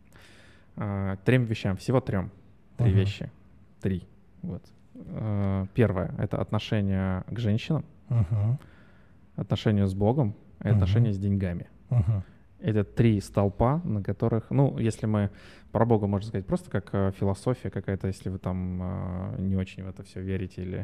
Э, Трем вещам, всего трем. Три Мгм. вещи. Три. Вот. Э, Первое — это отношение к женщинам, Мгм, отношение с Богом и Мгм. отношение с деньгами. мгм. Это три столпа, на которых, ну, если мы про Бога можно сказать просто как э, философия какая-то, если вы там э, не очень в это все верите, или,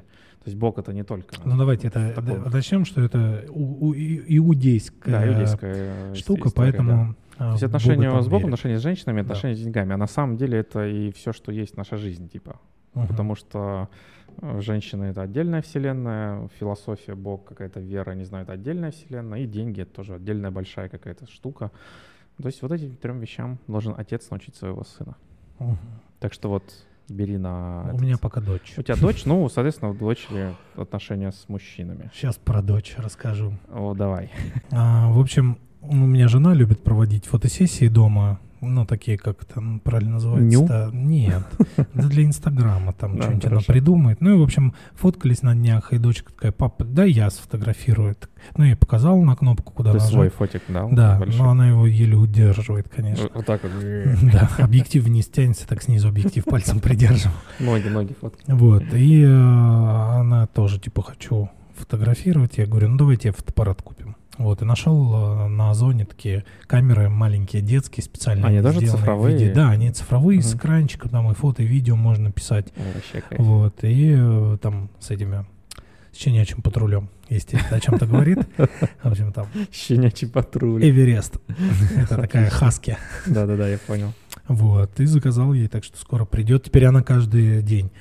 то есть Бог это не только. Ну давайте это д- начнем, что это у- у- иудейская, да, иудейская э, штука, история, да. поэтому а, То есть в отношения Бога с Богом, верят. отношения с женщинами, Да. отношения с деньгами. А на самом деле это и все, что есть наша жизнь, типа. Мгм. Потому что э, женщины — это отдельная вселенная, философия, Бог, какая-то вера, не знаю, это отдельная вселенная, и деньги — это тоже отдельная большая какая-то штука. То есть вот этим трем вещам должен отец научить своего сына. Мгм. Так что вот бери на... У этот- меня пока дочь. У тебя дочь, ну, соответственно, у дочери отношения с мужчинами. Сейчас про дочь расскажу. О, давай. А, в общем, у меня жена любит проводить фотосессии дома, ну, такие, как там правильно называется? Ню? Да, Нет, это для Инстаграма там Да, что-нибудь она придумает. Ну и, в общем, фоткались на днях, и дочка такая, папа, да я сфотографирую. Ну, я показал на кнопку, куда Ты свой фотик дал? Да, большой? но она его еле удерживает, конечно. Вот так вот. Да, объектив вниз тянется, так снизу объектив пальцем придерживал. Ноги, ноги фоткать. Вот, и э, она тоже, типа, хочу фотографировать. Я говорю, ну давайте фотоаппарат купим. Вот, и нашел э, на Озоне такие камеры маленькие, детские, специально Они тоже цифровые? виде- Да, они цифровые, с Мгм. экранчиком, там и фото, и видео можно писать. Вообще кайф. Вот, и э, там с этими с щенячьим патрулем, если это о чем-то говорит. В общем, там Щенячий патруль. Эверест. Это такая хаски. Да-да-да, я понял. Вот, и заказал ей, так что скоро придет. Теперь она каждый день.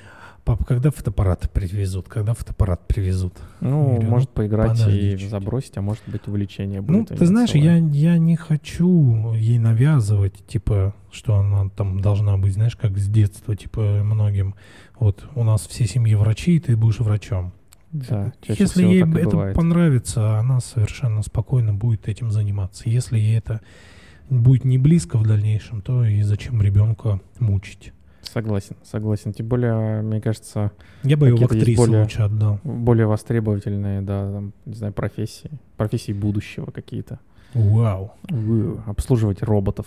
Папа, когда фотоаппарат привезут? Когда фотоаппарат привезут? Ну, Говорю, может поиграть подожди и чуть. забросить, а может быть увлечение будет. Ну, ты знаешь, я, я не хочу ей навязывать, типа, что она там должна быть, знаешь, как с детства, типа, многим. Вот у нас все семьи врачи, и ты будешь врачом. Да, Если ей это бывает. понравится, она совершенно спокойно будет этим заниматься. Если ей это будет не близко в дальнейшем, то и зачем ребенка мучить? Согласен, согласен. Тем более, мне кажется, Я бы ее в актрису более- лучше отдал. более востребовательные, да, там, не знаю, профессии. Профессии будущего какие-то. Вау. Обслуживать роботов,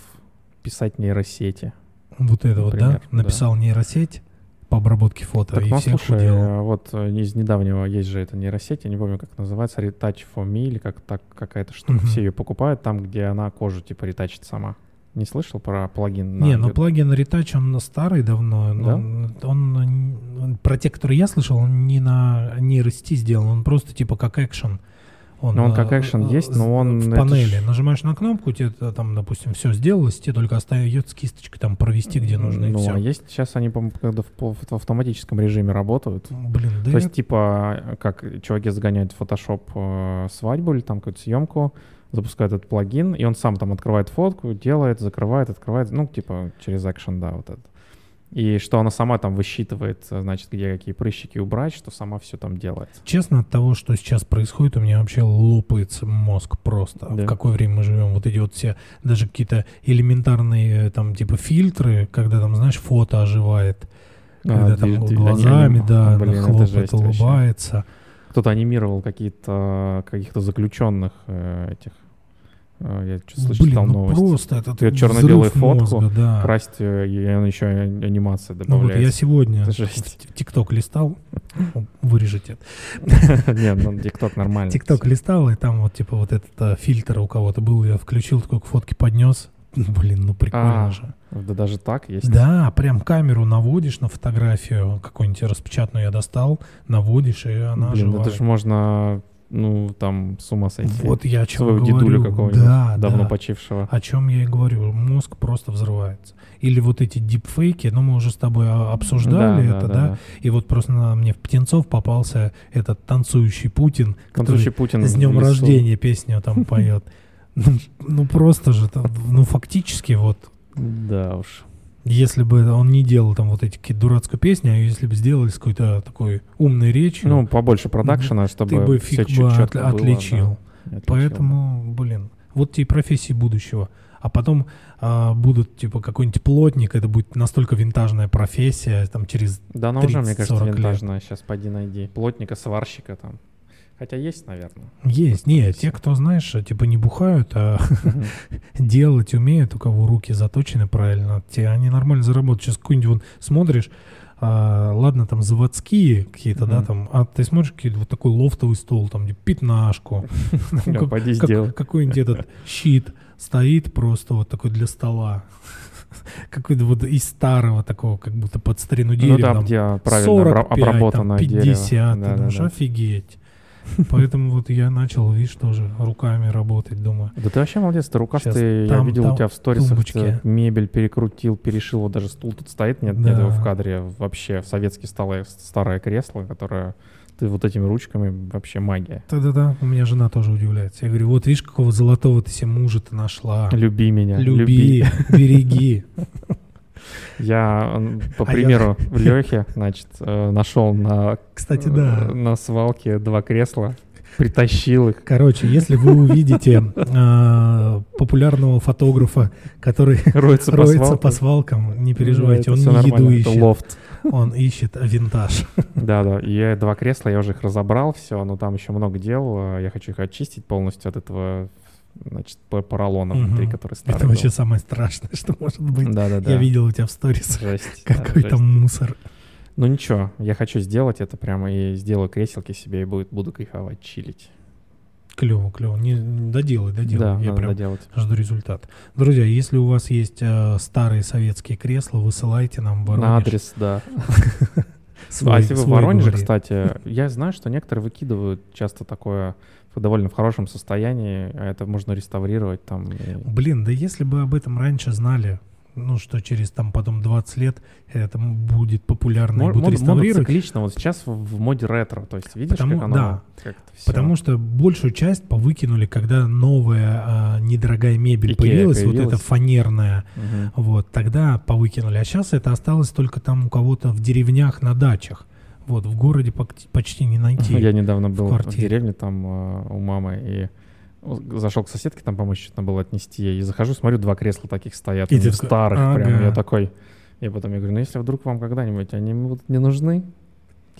писать нейросети. Вот это вот, да? Например, да. Написал нейросеть по обработке фото Так, и ну, всех слушай, уделал. э, вот э, из недавнего есть же эта нейросеть, я не помню, как называется, Retouch for Me или как так какая-то штука. Мгм. Все ее покупают там, где она кожу типа ретачит сама. Не слышал про плагин? на Не, ну Ю- плагин Retouch, он старый давно. но Да? Он, он, он- про те, которые я слышал, он не на нейросети сделан, он просто типа как экшен. Ну, он как э, экшен э, есть, но он- В панели. ж- Нажимаешь на кнопку, тебе э, там, допустим, все сделалось, тебе только остается кисточкой там провести, где нужно, и Ну, все. а есть сейчас они, по-моему, когда в, в автоматическом режиме работают. Блин, да То есть, типа, как человек загоняет в Photoshop э, свадьбу или там какую-то съемку, запускает этот плагин, и он сам там открывает фотку, делает, закрывает, открывает, ну, типа, через экшен, да, вот это. И что она сама там высчитывает, э, значит, где какие прыщики убрать, что сама все там делает. Честно, от того, что сейчас происходит, у меня вообще лопается мозг просто. Да. В какое время мы живем? Вот эти вот все, даже какие-то элементарные там типа фильтры, когда там, знаешь, фото оживает, когда А, там движ- глазами, аним- да, Блин, хлопает, жесть вообще. Кто-то анимировал какие-то каких-то заключенных э, этих. э, я слышал, Блин, ну новости. просто это Ты черно-белую фотку, мозга, да. Красть, э, и он еще анимация Ну вот я сегодня Это жесть. в ТикТок листал, вырежете. Нет, ну ТикТок нормально. ТикТок листал, и там вот типа вот этот фильтр у кого-то был, я включил, такой к фотке поднес. Блин, ну прикольно А, же. Да даже так есть? Да, прям камеру наводишь на фотографию, какую-нибудь распечатанную я достал, наводишь, и она Блин, оживает. это же можно, ну, там, с ума сойти. Вот я о чем Своего говорю. дедулю какого-нибудь, да, давно да. почившего. О чем я и говорю, мозг просто взрывается. Или вот эти дипфейки, ну мы уже с тобой обсуждали это, да, И вот просто на мне в Птенцов попался этот танцующий Путин, который Танцующий Путин с днем рождения песню там поет. Ну, ну просто же, там, ну фактически вот Да уж. Если бы он не делал там вот эти какие-то дурацкую песни, а если бы сделали с какой-то такой умной речью, Ну, побольше продакшена, чтобы ты бы все фиг бы от- было, отличил. да. Отличил, Поэтому, блин, вот те профессии будущего. А потом а, будут, типа, какой-нибудь плотник, это будет настолько винтажная профессия, там, через... да. Она уже, мне 30-40 кажется, лет. винтажная. Сейчас поди найди. Плотника, сварщика там. Хотя есть, наверное. Есть, не, те, кто, знаешь, типа, не бухают, а делать умеют, у кого руки заточены правильно, те, они нормально заработают. Сейчас какой-нибудь вот смотришь, а, ладно, там заводские какие-то, да, там, а ты смотришь какие-то вот такой лофтовый стол, там, где пятнашку, какой-нибудь этот щит стоит просто вот такой для стола. Какой-то вот из старого такого, как будто под старину Ну дерева. там, там где правильно обра- 45, там, обработанное 50, дерево. ты Да, думаешь, да, да. офигеть. Поэтому вот я начал, видишь, тоже руками работать, думаю. Да ты вообще молодец, ты рукастый. Я видел у тебя в сторисах мебель перекрутил, перешил. Вот даже стул тут стоит, нет, нет его в кадре. Вообще советский столы, старое кресло, которое ты вот этими ручками вообще магия. Да-да-да, у меня жена тоже удивляется. Я говорю, вот видишь, какого золотого ты себе мужа-то нашла. Люби меня. Люби, береги. Я, по А я- примеру, Лехи, значит, э, нашел на, Кстати, э, да. на свалке два кресла. Притащил их. Короче, если вы увидите э, популярного фотографа, который Роется по роется свалкам. по свалкам, не переживайте, Да, он не еду ищет, лофт. он ищет винтаж. Да, да. Я два кресла, я уже их разобрал, все, но там еще много дел. э, Я хочу их очистить полностью от этого, значит, поролона внутри, Мгм. который старый Это был. вообще самое страшное, что может быть. Да, да, да. Я видел у тебя в сторис Жесть. да, какой-то жесть. мусор. Ну ничего, я хочу сделать это прямо и сделаю креселки себе и будет, буду кайфовать, чилить. Клево, клево. Не, доделай, доделай. Да, Я прям доделать. жду результат. Друзья, если у вас есть э, старые советские кресла, высылайте нам в Воронеж. На адрес, да. Свой- а если вы в Воронеже, кстати, я знаю, что некоторые выкидывают часто такое довольно в хорошем состоянии, а это можно реставрировать там. и- Блин, да если бы об этом раньше знали, ну что через там потом 20 лет это будет популярно и Мо- будут мод- реставрировать. мотоциклично, вот сейчас в, моде ретро, то есть видишь, Потому- как оно да. как-то всё. Потому что большую часть повыкинули, когда новая а, недорогая мебель Икея появилась, вот появилась. эта фанерная, Мгм. вот, тогда повыкинули. А сейчас это осталось только там у кого-то в деревнях на дачах. Вот, в городе почти не найти. Я недавно был в, квартире. деревне там э, у мамы и зашел к соседке, там помочь что-то было отнести. И захожу, смотрю, два кресла таких стоят, И ты старых прям. «Ага». Я такой... И потом я говорю, ну если вдруг вам когда-нибудь они будут не нужны,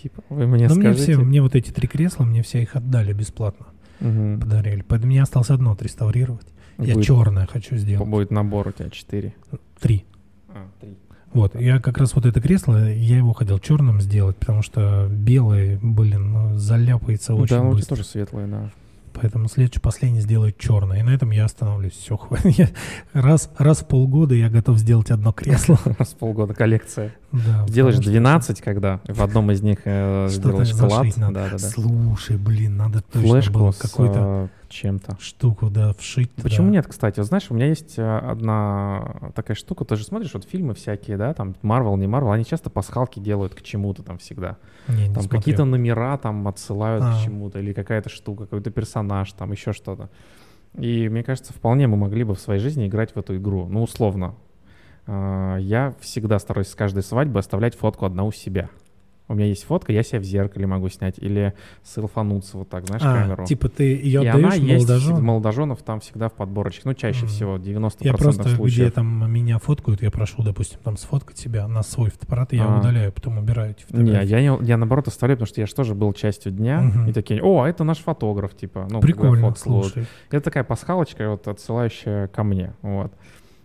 типа, вы мне Но мне скажите. все, мне вот эти три кресла, мне все их отдали бесплатно, Мгм. подарили. Поэтому мне осталось одно отреставрировать. Я будет, черное хочу сделать. будет набор у тебя четыре. Три. А, три. Вот, я как раз вот это кресло, я его хотел черным сделать, потому что белое, блин, ну, заляпается Ну очень да, быстро. тоже светлые, да. Поэтому следующий, последний сделаю черное. И на этом я остановлюсь. Все, хватит. Я- раз, раз в полгода я готов сделать одно кресло. Раз в полгода коллекция. Да, Делаешь потому что 12, когда в одном из них э, Что-то сделаешь клад. Да, да, да. Слушай, блин, надо точно Флешку было с какую-то э, чем-то. штуку, да, вшить. Почему нет, кстати? Вот знаешь, у меня есть э, одна такая штука, ты же смотришь вот фильмы всякие, да, там Марвел, не Марвел, они часто пасхалки делают к чему-то там всегда. Не, не Там какие-то номера там отсылают А. к чему-то, или какая-то штука, какой-то персонаж, там еще что-то. И мне кажется, вполне мы могли бы в своей жизни играть в эту игру. Ну, условно. А, Я всегда стараюсь с каждой свадьбы оставлять фотку одна у себя. У меня есть фотка, я себя в зеркале могу снять, или селфануться вот так, знаешь, А, камеру. типа ты ее И она отдаешь есть молодоженов там всегда в подборочке. Ну, чаще Мгм. всего, 90% Я просто, где случаев. там меня фоткают, я прошу, допустим, там сфоткать себя на свой фотоаппарат, и я А. удаляю, потом убираю эти Не, фотографии. я, не, я наоборот оставляю, потому что я же тоже был частью дня, Мгм. и такие, о, а это наш фотограф, типа, ну, Прикольно, слушай. Это такая пасхалочка, вот, отсылающая ко мне, вот.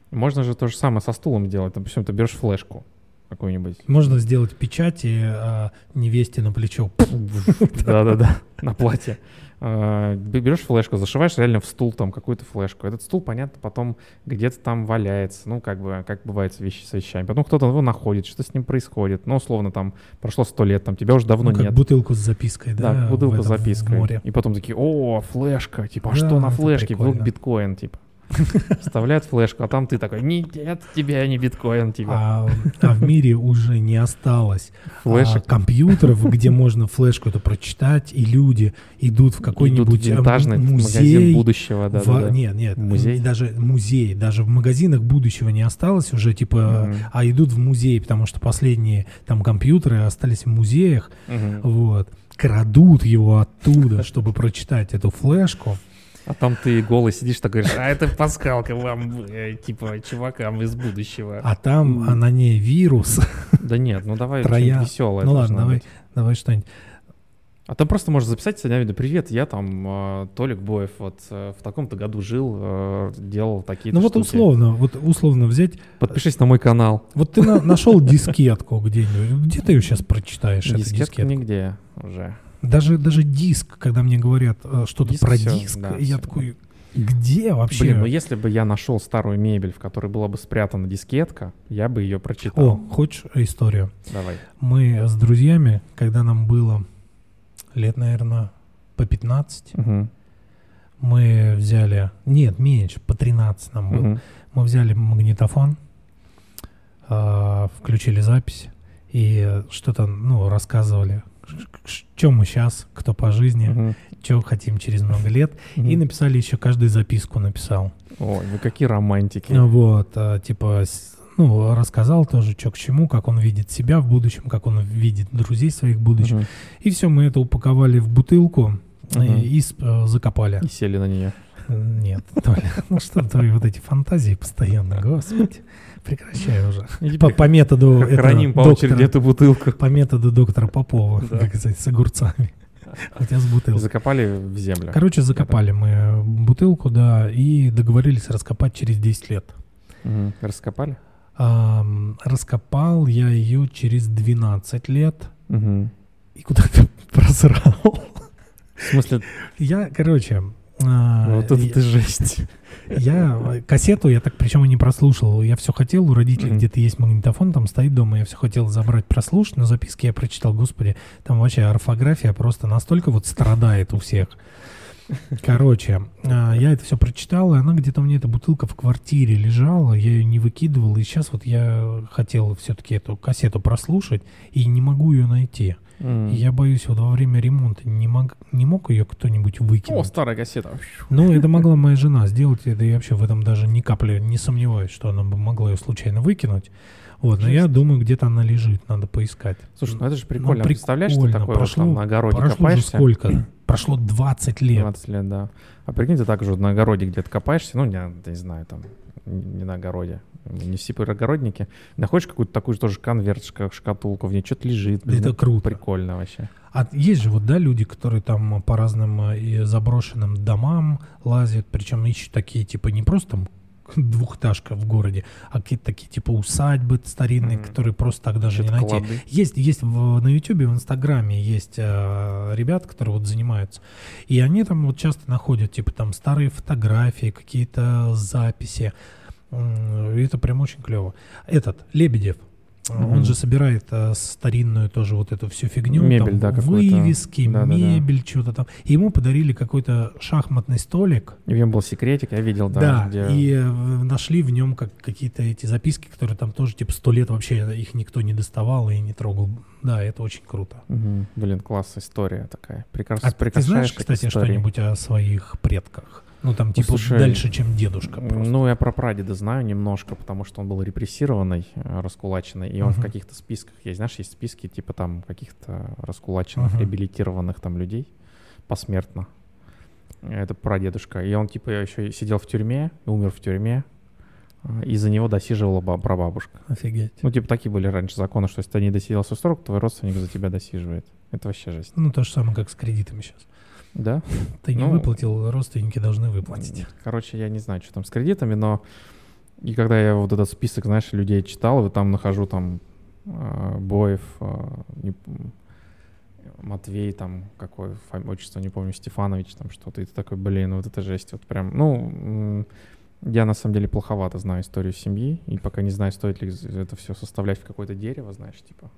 Можно же то же самое со стулом делать, допустим, ты берешь флешку какую-нибудь, Можно сделать печати а, невесте на плечо. да-да-да, на платье. А, Берешь флешку, зашиваешь реально в стул там какую-то флешку. Этот стул, понятно, потом где-то там валяется, ну, как бы, как бывает с, вещи, с вещами. Потом кто-то его находит, что с ним происходит. Ну, условно, там прошло сто лет, там тебя уже давно Ну, как нет. бутылку с запиской, да? Да, этом, с запиской. И потом такие, о, флешка, типа, а что на флешке? Вдруг прикольно. биткоин, типа. Вставляют флешку, а там ты такой, нет, тебе не биткоин, типа. А, а в мире уже не осталось а, компьютеров, где можно флешку эту прочитать, и люди идут в какой-нибудь э, винтажный магазин музей. будущего, да, в- да, да. Нет, нет, Музей? даже музей, даже в магазинах будущего не осталось уже, типа, а идут в музей, потому что последние там компьютеры остались в музеях, вот, крадут его оттуда, чтобы прочитать эту флешку. А там ты голый сидишь, так говоришь, а это пасхалка вам, э, типа, чувакам из будущего. А там а на ней вирус. Да нет, ну давай Троя. веселое. Ну ладно, давай, давай что-нибудь. А то просто можешь записать сегодня видео. Привет, я там э, Толик Боев, вот э, в таком-то году жил, э, делал такие-то Ну вот штуки. условно, вот условно взять. Подпишись на мой канал. Вот ты на- нашел дискетку где-нибудь. Где ты ее сейчас прочитаешь, эту Дискетка дискетку? нигде уже. Даже, даже диск, когда мне говорят э, что-то про всё, диск, да, я всё. такой, где вообще? Блин, ну если бы я нашел старую мебель, в которой была бы спрятана дискетка, я бы ее прочитал. О, хочешь историю? Давай. Мы с друзьями, когда нам было лет, наверное, по 15, Мгм. мы взяли, нет, меньше, по 13 нам было, Мгм. мы взяли магнитофон, а, включили запись и что-то, ну, рассказывали, что мы сейчас, кто по жизни, Мгм. что хотим через много лет, и Мгм. написали еще каждый записку написал. Ой, вы какие романтики. Вот, а, типа, ну, рассказал тоже, что к чему, как он видит себя в будущем, как он видит друзей своих в будущем. Мгм. И все, мы это упаковали в бутылку Мгм. и сп- э, закопали. И сели на нее. Нет, Толя, ну что твои вот эти фантазии постоянно, господи, прекращай уже. По, по методу этого Храним по очереди доктора, эту бутылку. по методу доктора Попова, Да. как сказать, с огурцами. Хотя с бутылкой. Закопали в землю. Короче, закопали мы бутылку, да, и договорились раскопать через 10 лет. Мгм. Раскопали? Ам, раскопал я ее через 12 лет Мгм. и куда-то просрал. В смысле, Я, короче, а, вот это я- ты жесть. Я э, кассету, я так причем и не прослушал. Я все хотел, у родителей где-то есть магнитофон, там стоит дома, я все хотел забрать, прослушать, но записки я прочитал, господи, там вообще орфография просто настолько вот страдает у всех. Короче, а, я это все прочитал, и она где-то у меня эта бутылка в квартире лежала, я ее не выкидывал, и сейчас вот я хотел все-таки эту кассету прослушать, и не могу ее найти. М. И я боюсь, вот во время ремонта не мог, не мог ее кто-нибудь выкинуть. О, старая кассета. Ну, это могла моя жена сделать, это я вообще в этом даже ни капли не сомневаюсь, что она бы могла ее случайно выкинуть. Вот, но я думаю, где-то она лежит, надо поискать. Слушай, ну это же Ну, прикольно. Представляешь, ты прикольно. такой вот Прошло- там на огороде Прошло копаешься. сколько? Прошло 20 лет. 20 лет, да. А прикинь, ты так же вот на огороде где-то копаешься, ну, не, не знаю, там, не на огороде, не все огородники, находишь какую-то такую же тоже конверт, шка- шкатулку, в ней что-то лежит. блин, Это круто. Прикольно вообще. А есть же вот, да, люди, которые там по разным э, и заброшенным домам лазят, причем ищут такие, типа, не просто там двухэтажка в городе, а какие-то такие, типа, усадьбы старинные, Мгм. которые просто так даже не Чё-то найти. клады. Есть, есть в, на Ютубе, в Инстаграме есть э, ребята, которые вот занимаются. И они там вот часто находят, типа, там старые фотографии, какие-то записи. И это прям очень клево. Этот, Лебедев, э, он же собирает э, старинную тоже вот эту всю фигню. Мебель, там да, вывески, Да-да-да. мебель, что-то там. И ему подарили какой-то шахматный столик. И в нем был секретик, я видел, да. Да, где- и э, нашли в нем как какие-то эти записки, которые там тоже типа сто лет вообще их никто не доставал и не трогал. Да, это очень круто. Мгм. Блин, класс, история такая. Прекрасно. А ты знаешь, кстати, истории. что-нибудь о своих предках? Ну, там, типа, слушай, дальше, чем дедушка просто. Ну, я про прадеда знаю немножко, потому что он был репрессированный, э, раскулаченный, и он в Мгм. каких-то списках есть, знаешь, есть списки типа там каких-то раскулаченных, Мгм. реабилитированных там людей посмертно. Это прадедушка. И он типа еще сидел в тюрьме, умер в тюрьме, э, и за него досиживала ба- прабабушка. Офигеть. Ну, типа такие были раньше законы, что если ты не досидел свой срок, твой родственник за тебя досиживает. Это вообще жесть. Ну, то же самое, как с кредитами сейчас. Да? Ты не Ну, выплатил, родственники должны выплатить. Короче, я не знаю, что там с кредитами, но и когда я вот этот список, знаешь, людей читал, вот там нахожу там э, Боев, э, не Матвей, там какое отчество, не помню, Стефанович, там что-то, и ты такой, блин, вот это жесть, вот прям, ну, я на самом деле плоховато знаю историю семьи, и пока не знаю, стоит ли это все составлять в какое-то дерево, знаешь, типа.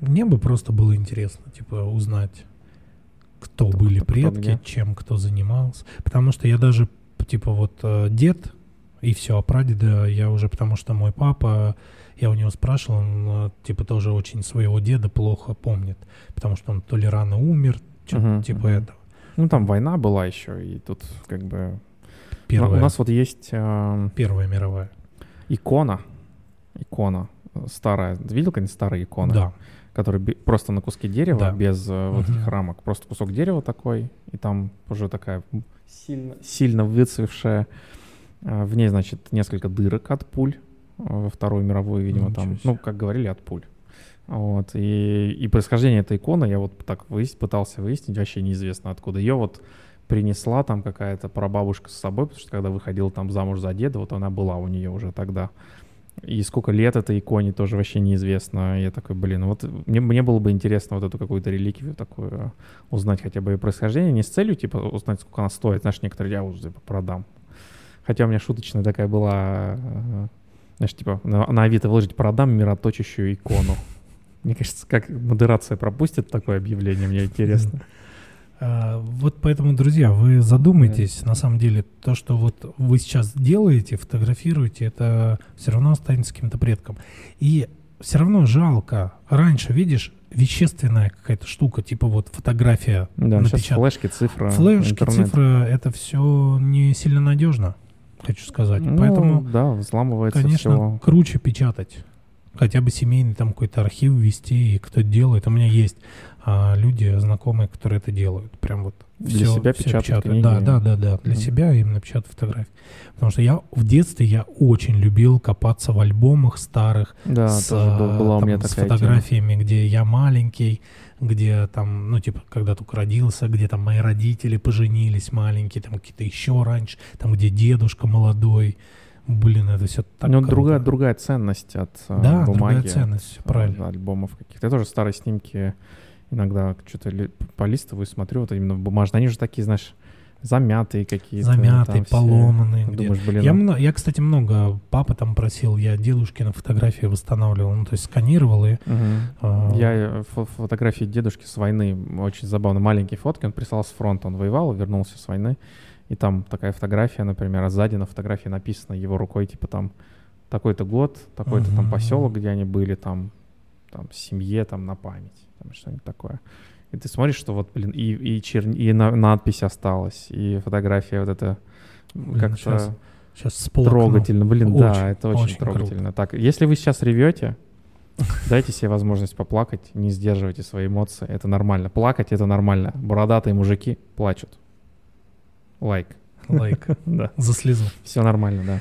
Мне бы просто было интересно, типа, узнать, кто, Кто- были кто- кто предки, где. чем кто занимался. Потому что я даже, типа, вот э, дед и все, а прадеда я уже, потому что мой папа, я у него спрашивал, он, э, типа, тоже очень своего деда плохо помнит. Потому что он то ли рано умер, что-то Мгм, типа мгм. этого. Ну, там война была еще, и тут как бы... Первая, У нас вот есть... э, Первая мировая. икона, икона э, старая. Видел когда-нибудь старые иконы? Да. Который просто на куске дерева, Да. без э, вот этих рамок. Просто кусок дерева такой, и там уже такая сильно, сильно выцвевшая. Э, В ней, значит, несколько дырок от пуль э, во Вторую мировую, видимо, Ничего там, себе. ну, как говорили, от пуль. Вот, и, и происхождение этой иконы я вот так выяс- пытался выяснить, вообще неизвестно откуда. Ее вот принесла там какая-то прабабушка с собой, потому что когда выходила там замуж за деда, вот она была у нее уже тогда. И сколько лет этой иконе тоже вообще неизвестно. Я такой, блин, вот мне, мне было бы интересно вот эту какую-то реликвию такую э, узнать хотя бы ее происхождение, не с целью, типа, узнать, сколько она стоит. Знаешь, некоторые я уже типа, продам. Хотя у меня шуточная такая была, э, знаешь, типа, на, на Авито выложить продам мироточащую икону. Мне кажется, как модерация пропустит такое объявление, мне интересно. А, Вот поэтому, друзья, вы задумайтесь, на самом деле, то, что вот вы сейчас делаете, фотографируете, это все равно останется каким-то предком. И все равно жалко. Раньше, видишь, вещественная какая-то штука, типа вот фотография Да, сейчас напечатана. флешки, цифра, Флешки, интернет. цифра, это все не сильно надежно, хочу сказать. Ну, Поэтому, да, взламывается конечно, всё. круче печатать. Хотя бы семейный там какой-то архив вести, и кто делает. У меня есть а, люди, знакомые, которые это делают. Прям вот Для всё- себя всё печатают печатают. книги. Да, да, да, да. Для Мгм. себя именно печатают фотографии. Потому что я в детстве я очень любил копаться в альбомах старых Да, с, был- а, была у там, меня с такая тема. фотографиями, где я маленький, где там, ну, типа, когда только родился, где там мои родители поженились маленькие, там какие-то еще раньше, там, где дедушка молодой. Блин, это все так Ну, другая, другая ценность от э, Да, бумаги, другая ценность, от, правильно. э, альбомов каких-то. Я тоже старые снимки иногда что-то ли- полистываю, смотрю, вот именно бумажные. Они же такие, знаешь, замятые какие-то. Замятые, там все. поломанные. Думаешь, блин, Я, ну, мно- я, кстати, много папа там просил, я дедушки на фотографии восстанавливал, ну, то есть сканировал и... а, Я э, фо- фотографии дедушки с войны, очень забавно, маленькие фотки, он прислал с фронта, он воевал, вернулся с войны, и там такая фотография, например, а сзади на фотографии написано его рукой, типа там такой-то год, такой-то там Мгм. поселок, где они были, там, там семье, там на память, там что-нибудь такое. И ты смотришь, что вот, блин, и, и, черни- и на- надпись осталась, и фотография вот Блин, как-то Сейчас всплакну. трогательно. Блин, Очень, да, это очень, очень круто. трогательно. Так, если вы сейчас ревете, дайте себе возможность поплакать, не сдерживайте свои эмоции. Это нормально. Плакать это нормально. Бородатые мужики плачут. Лайк. Лайк. Да. За слезу. Все нормально, да.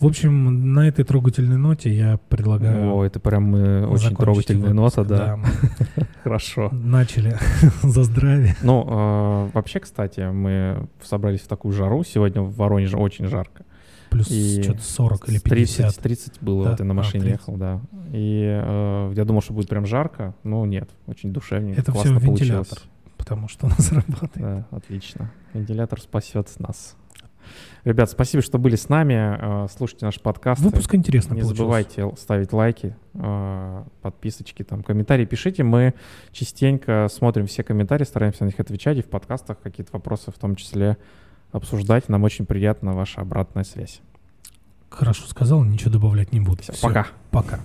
В общем, на этой трогательной ноте я предлагаю... О, это прям э, очень трогательная выпуск. нота, да. Хорошо. Начали за здравие. Ну, э, вообще, кстати, мы собрались в такую жару. Сегодня в Воронеже очень жарко. Плюс И что-то 40 или 50. 30, 30 было, Да? вот я на А, машине 30. ехал, да. И э, я думал, что будет прям жарко, но нет, очень душевненько, Это классно все получилось. вентилятор, потому что у нас работает. Да, отлично. Вентилятор спасет нас. Ребят, спасибо, что были с нами. Э, Слушайте наш подкаст. Выпуск интересно Не получился. забывайте ставить лайки, э, подписочки, там, комментарии пишите. Мы частенько смотрим все комментарии, стараемся на них отвечать и в подкастах какие-то вопросы в том числе обсуждать. Нам очень приятна ваша обратная связь. Хорошо сказал, ничего добавлять не буду. Всё, Всё, пока. Пока.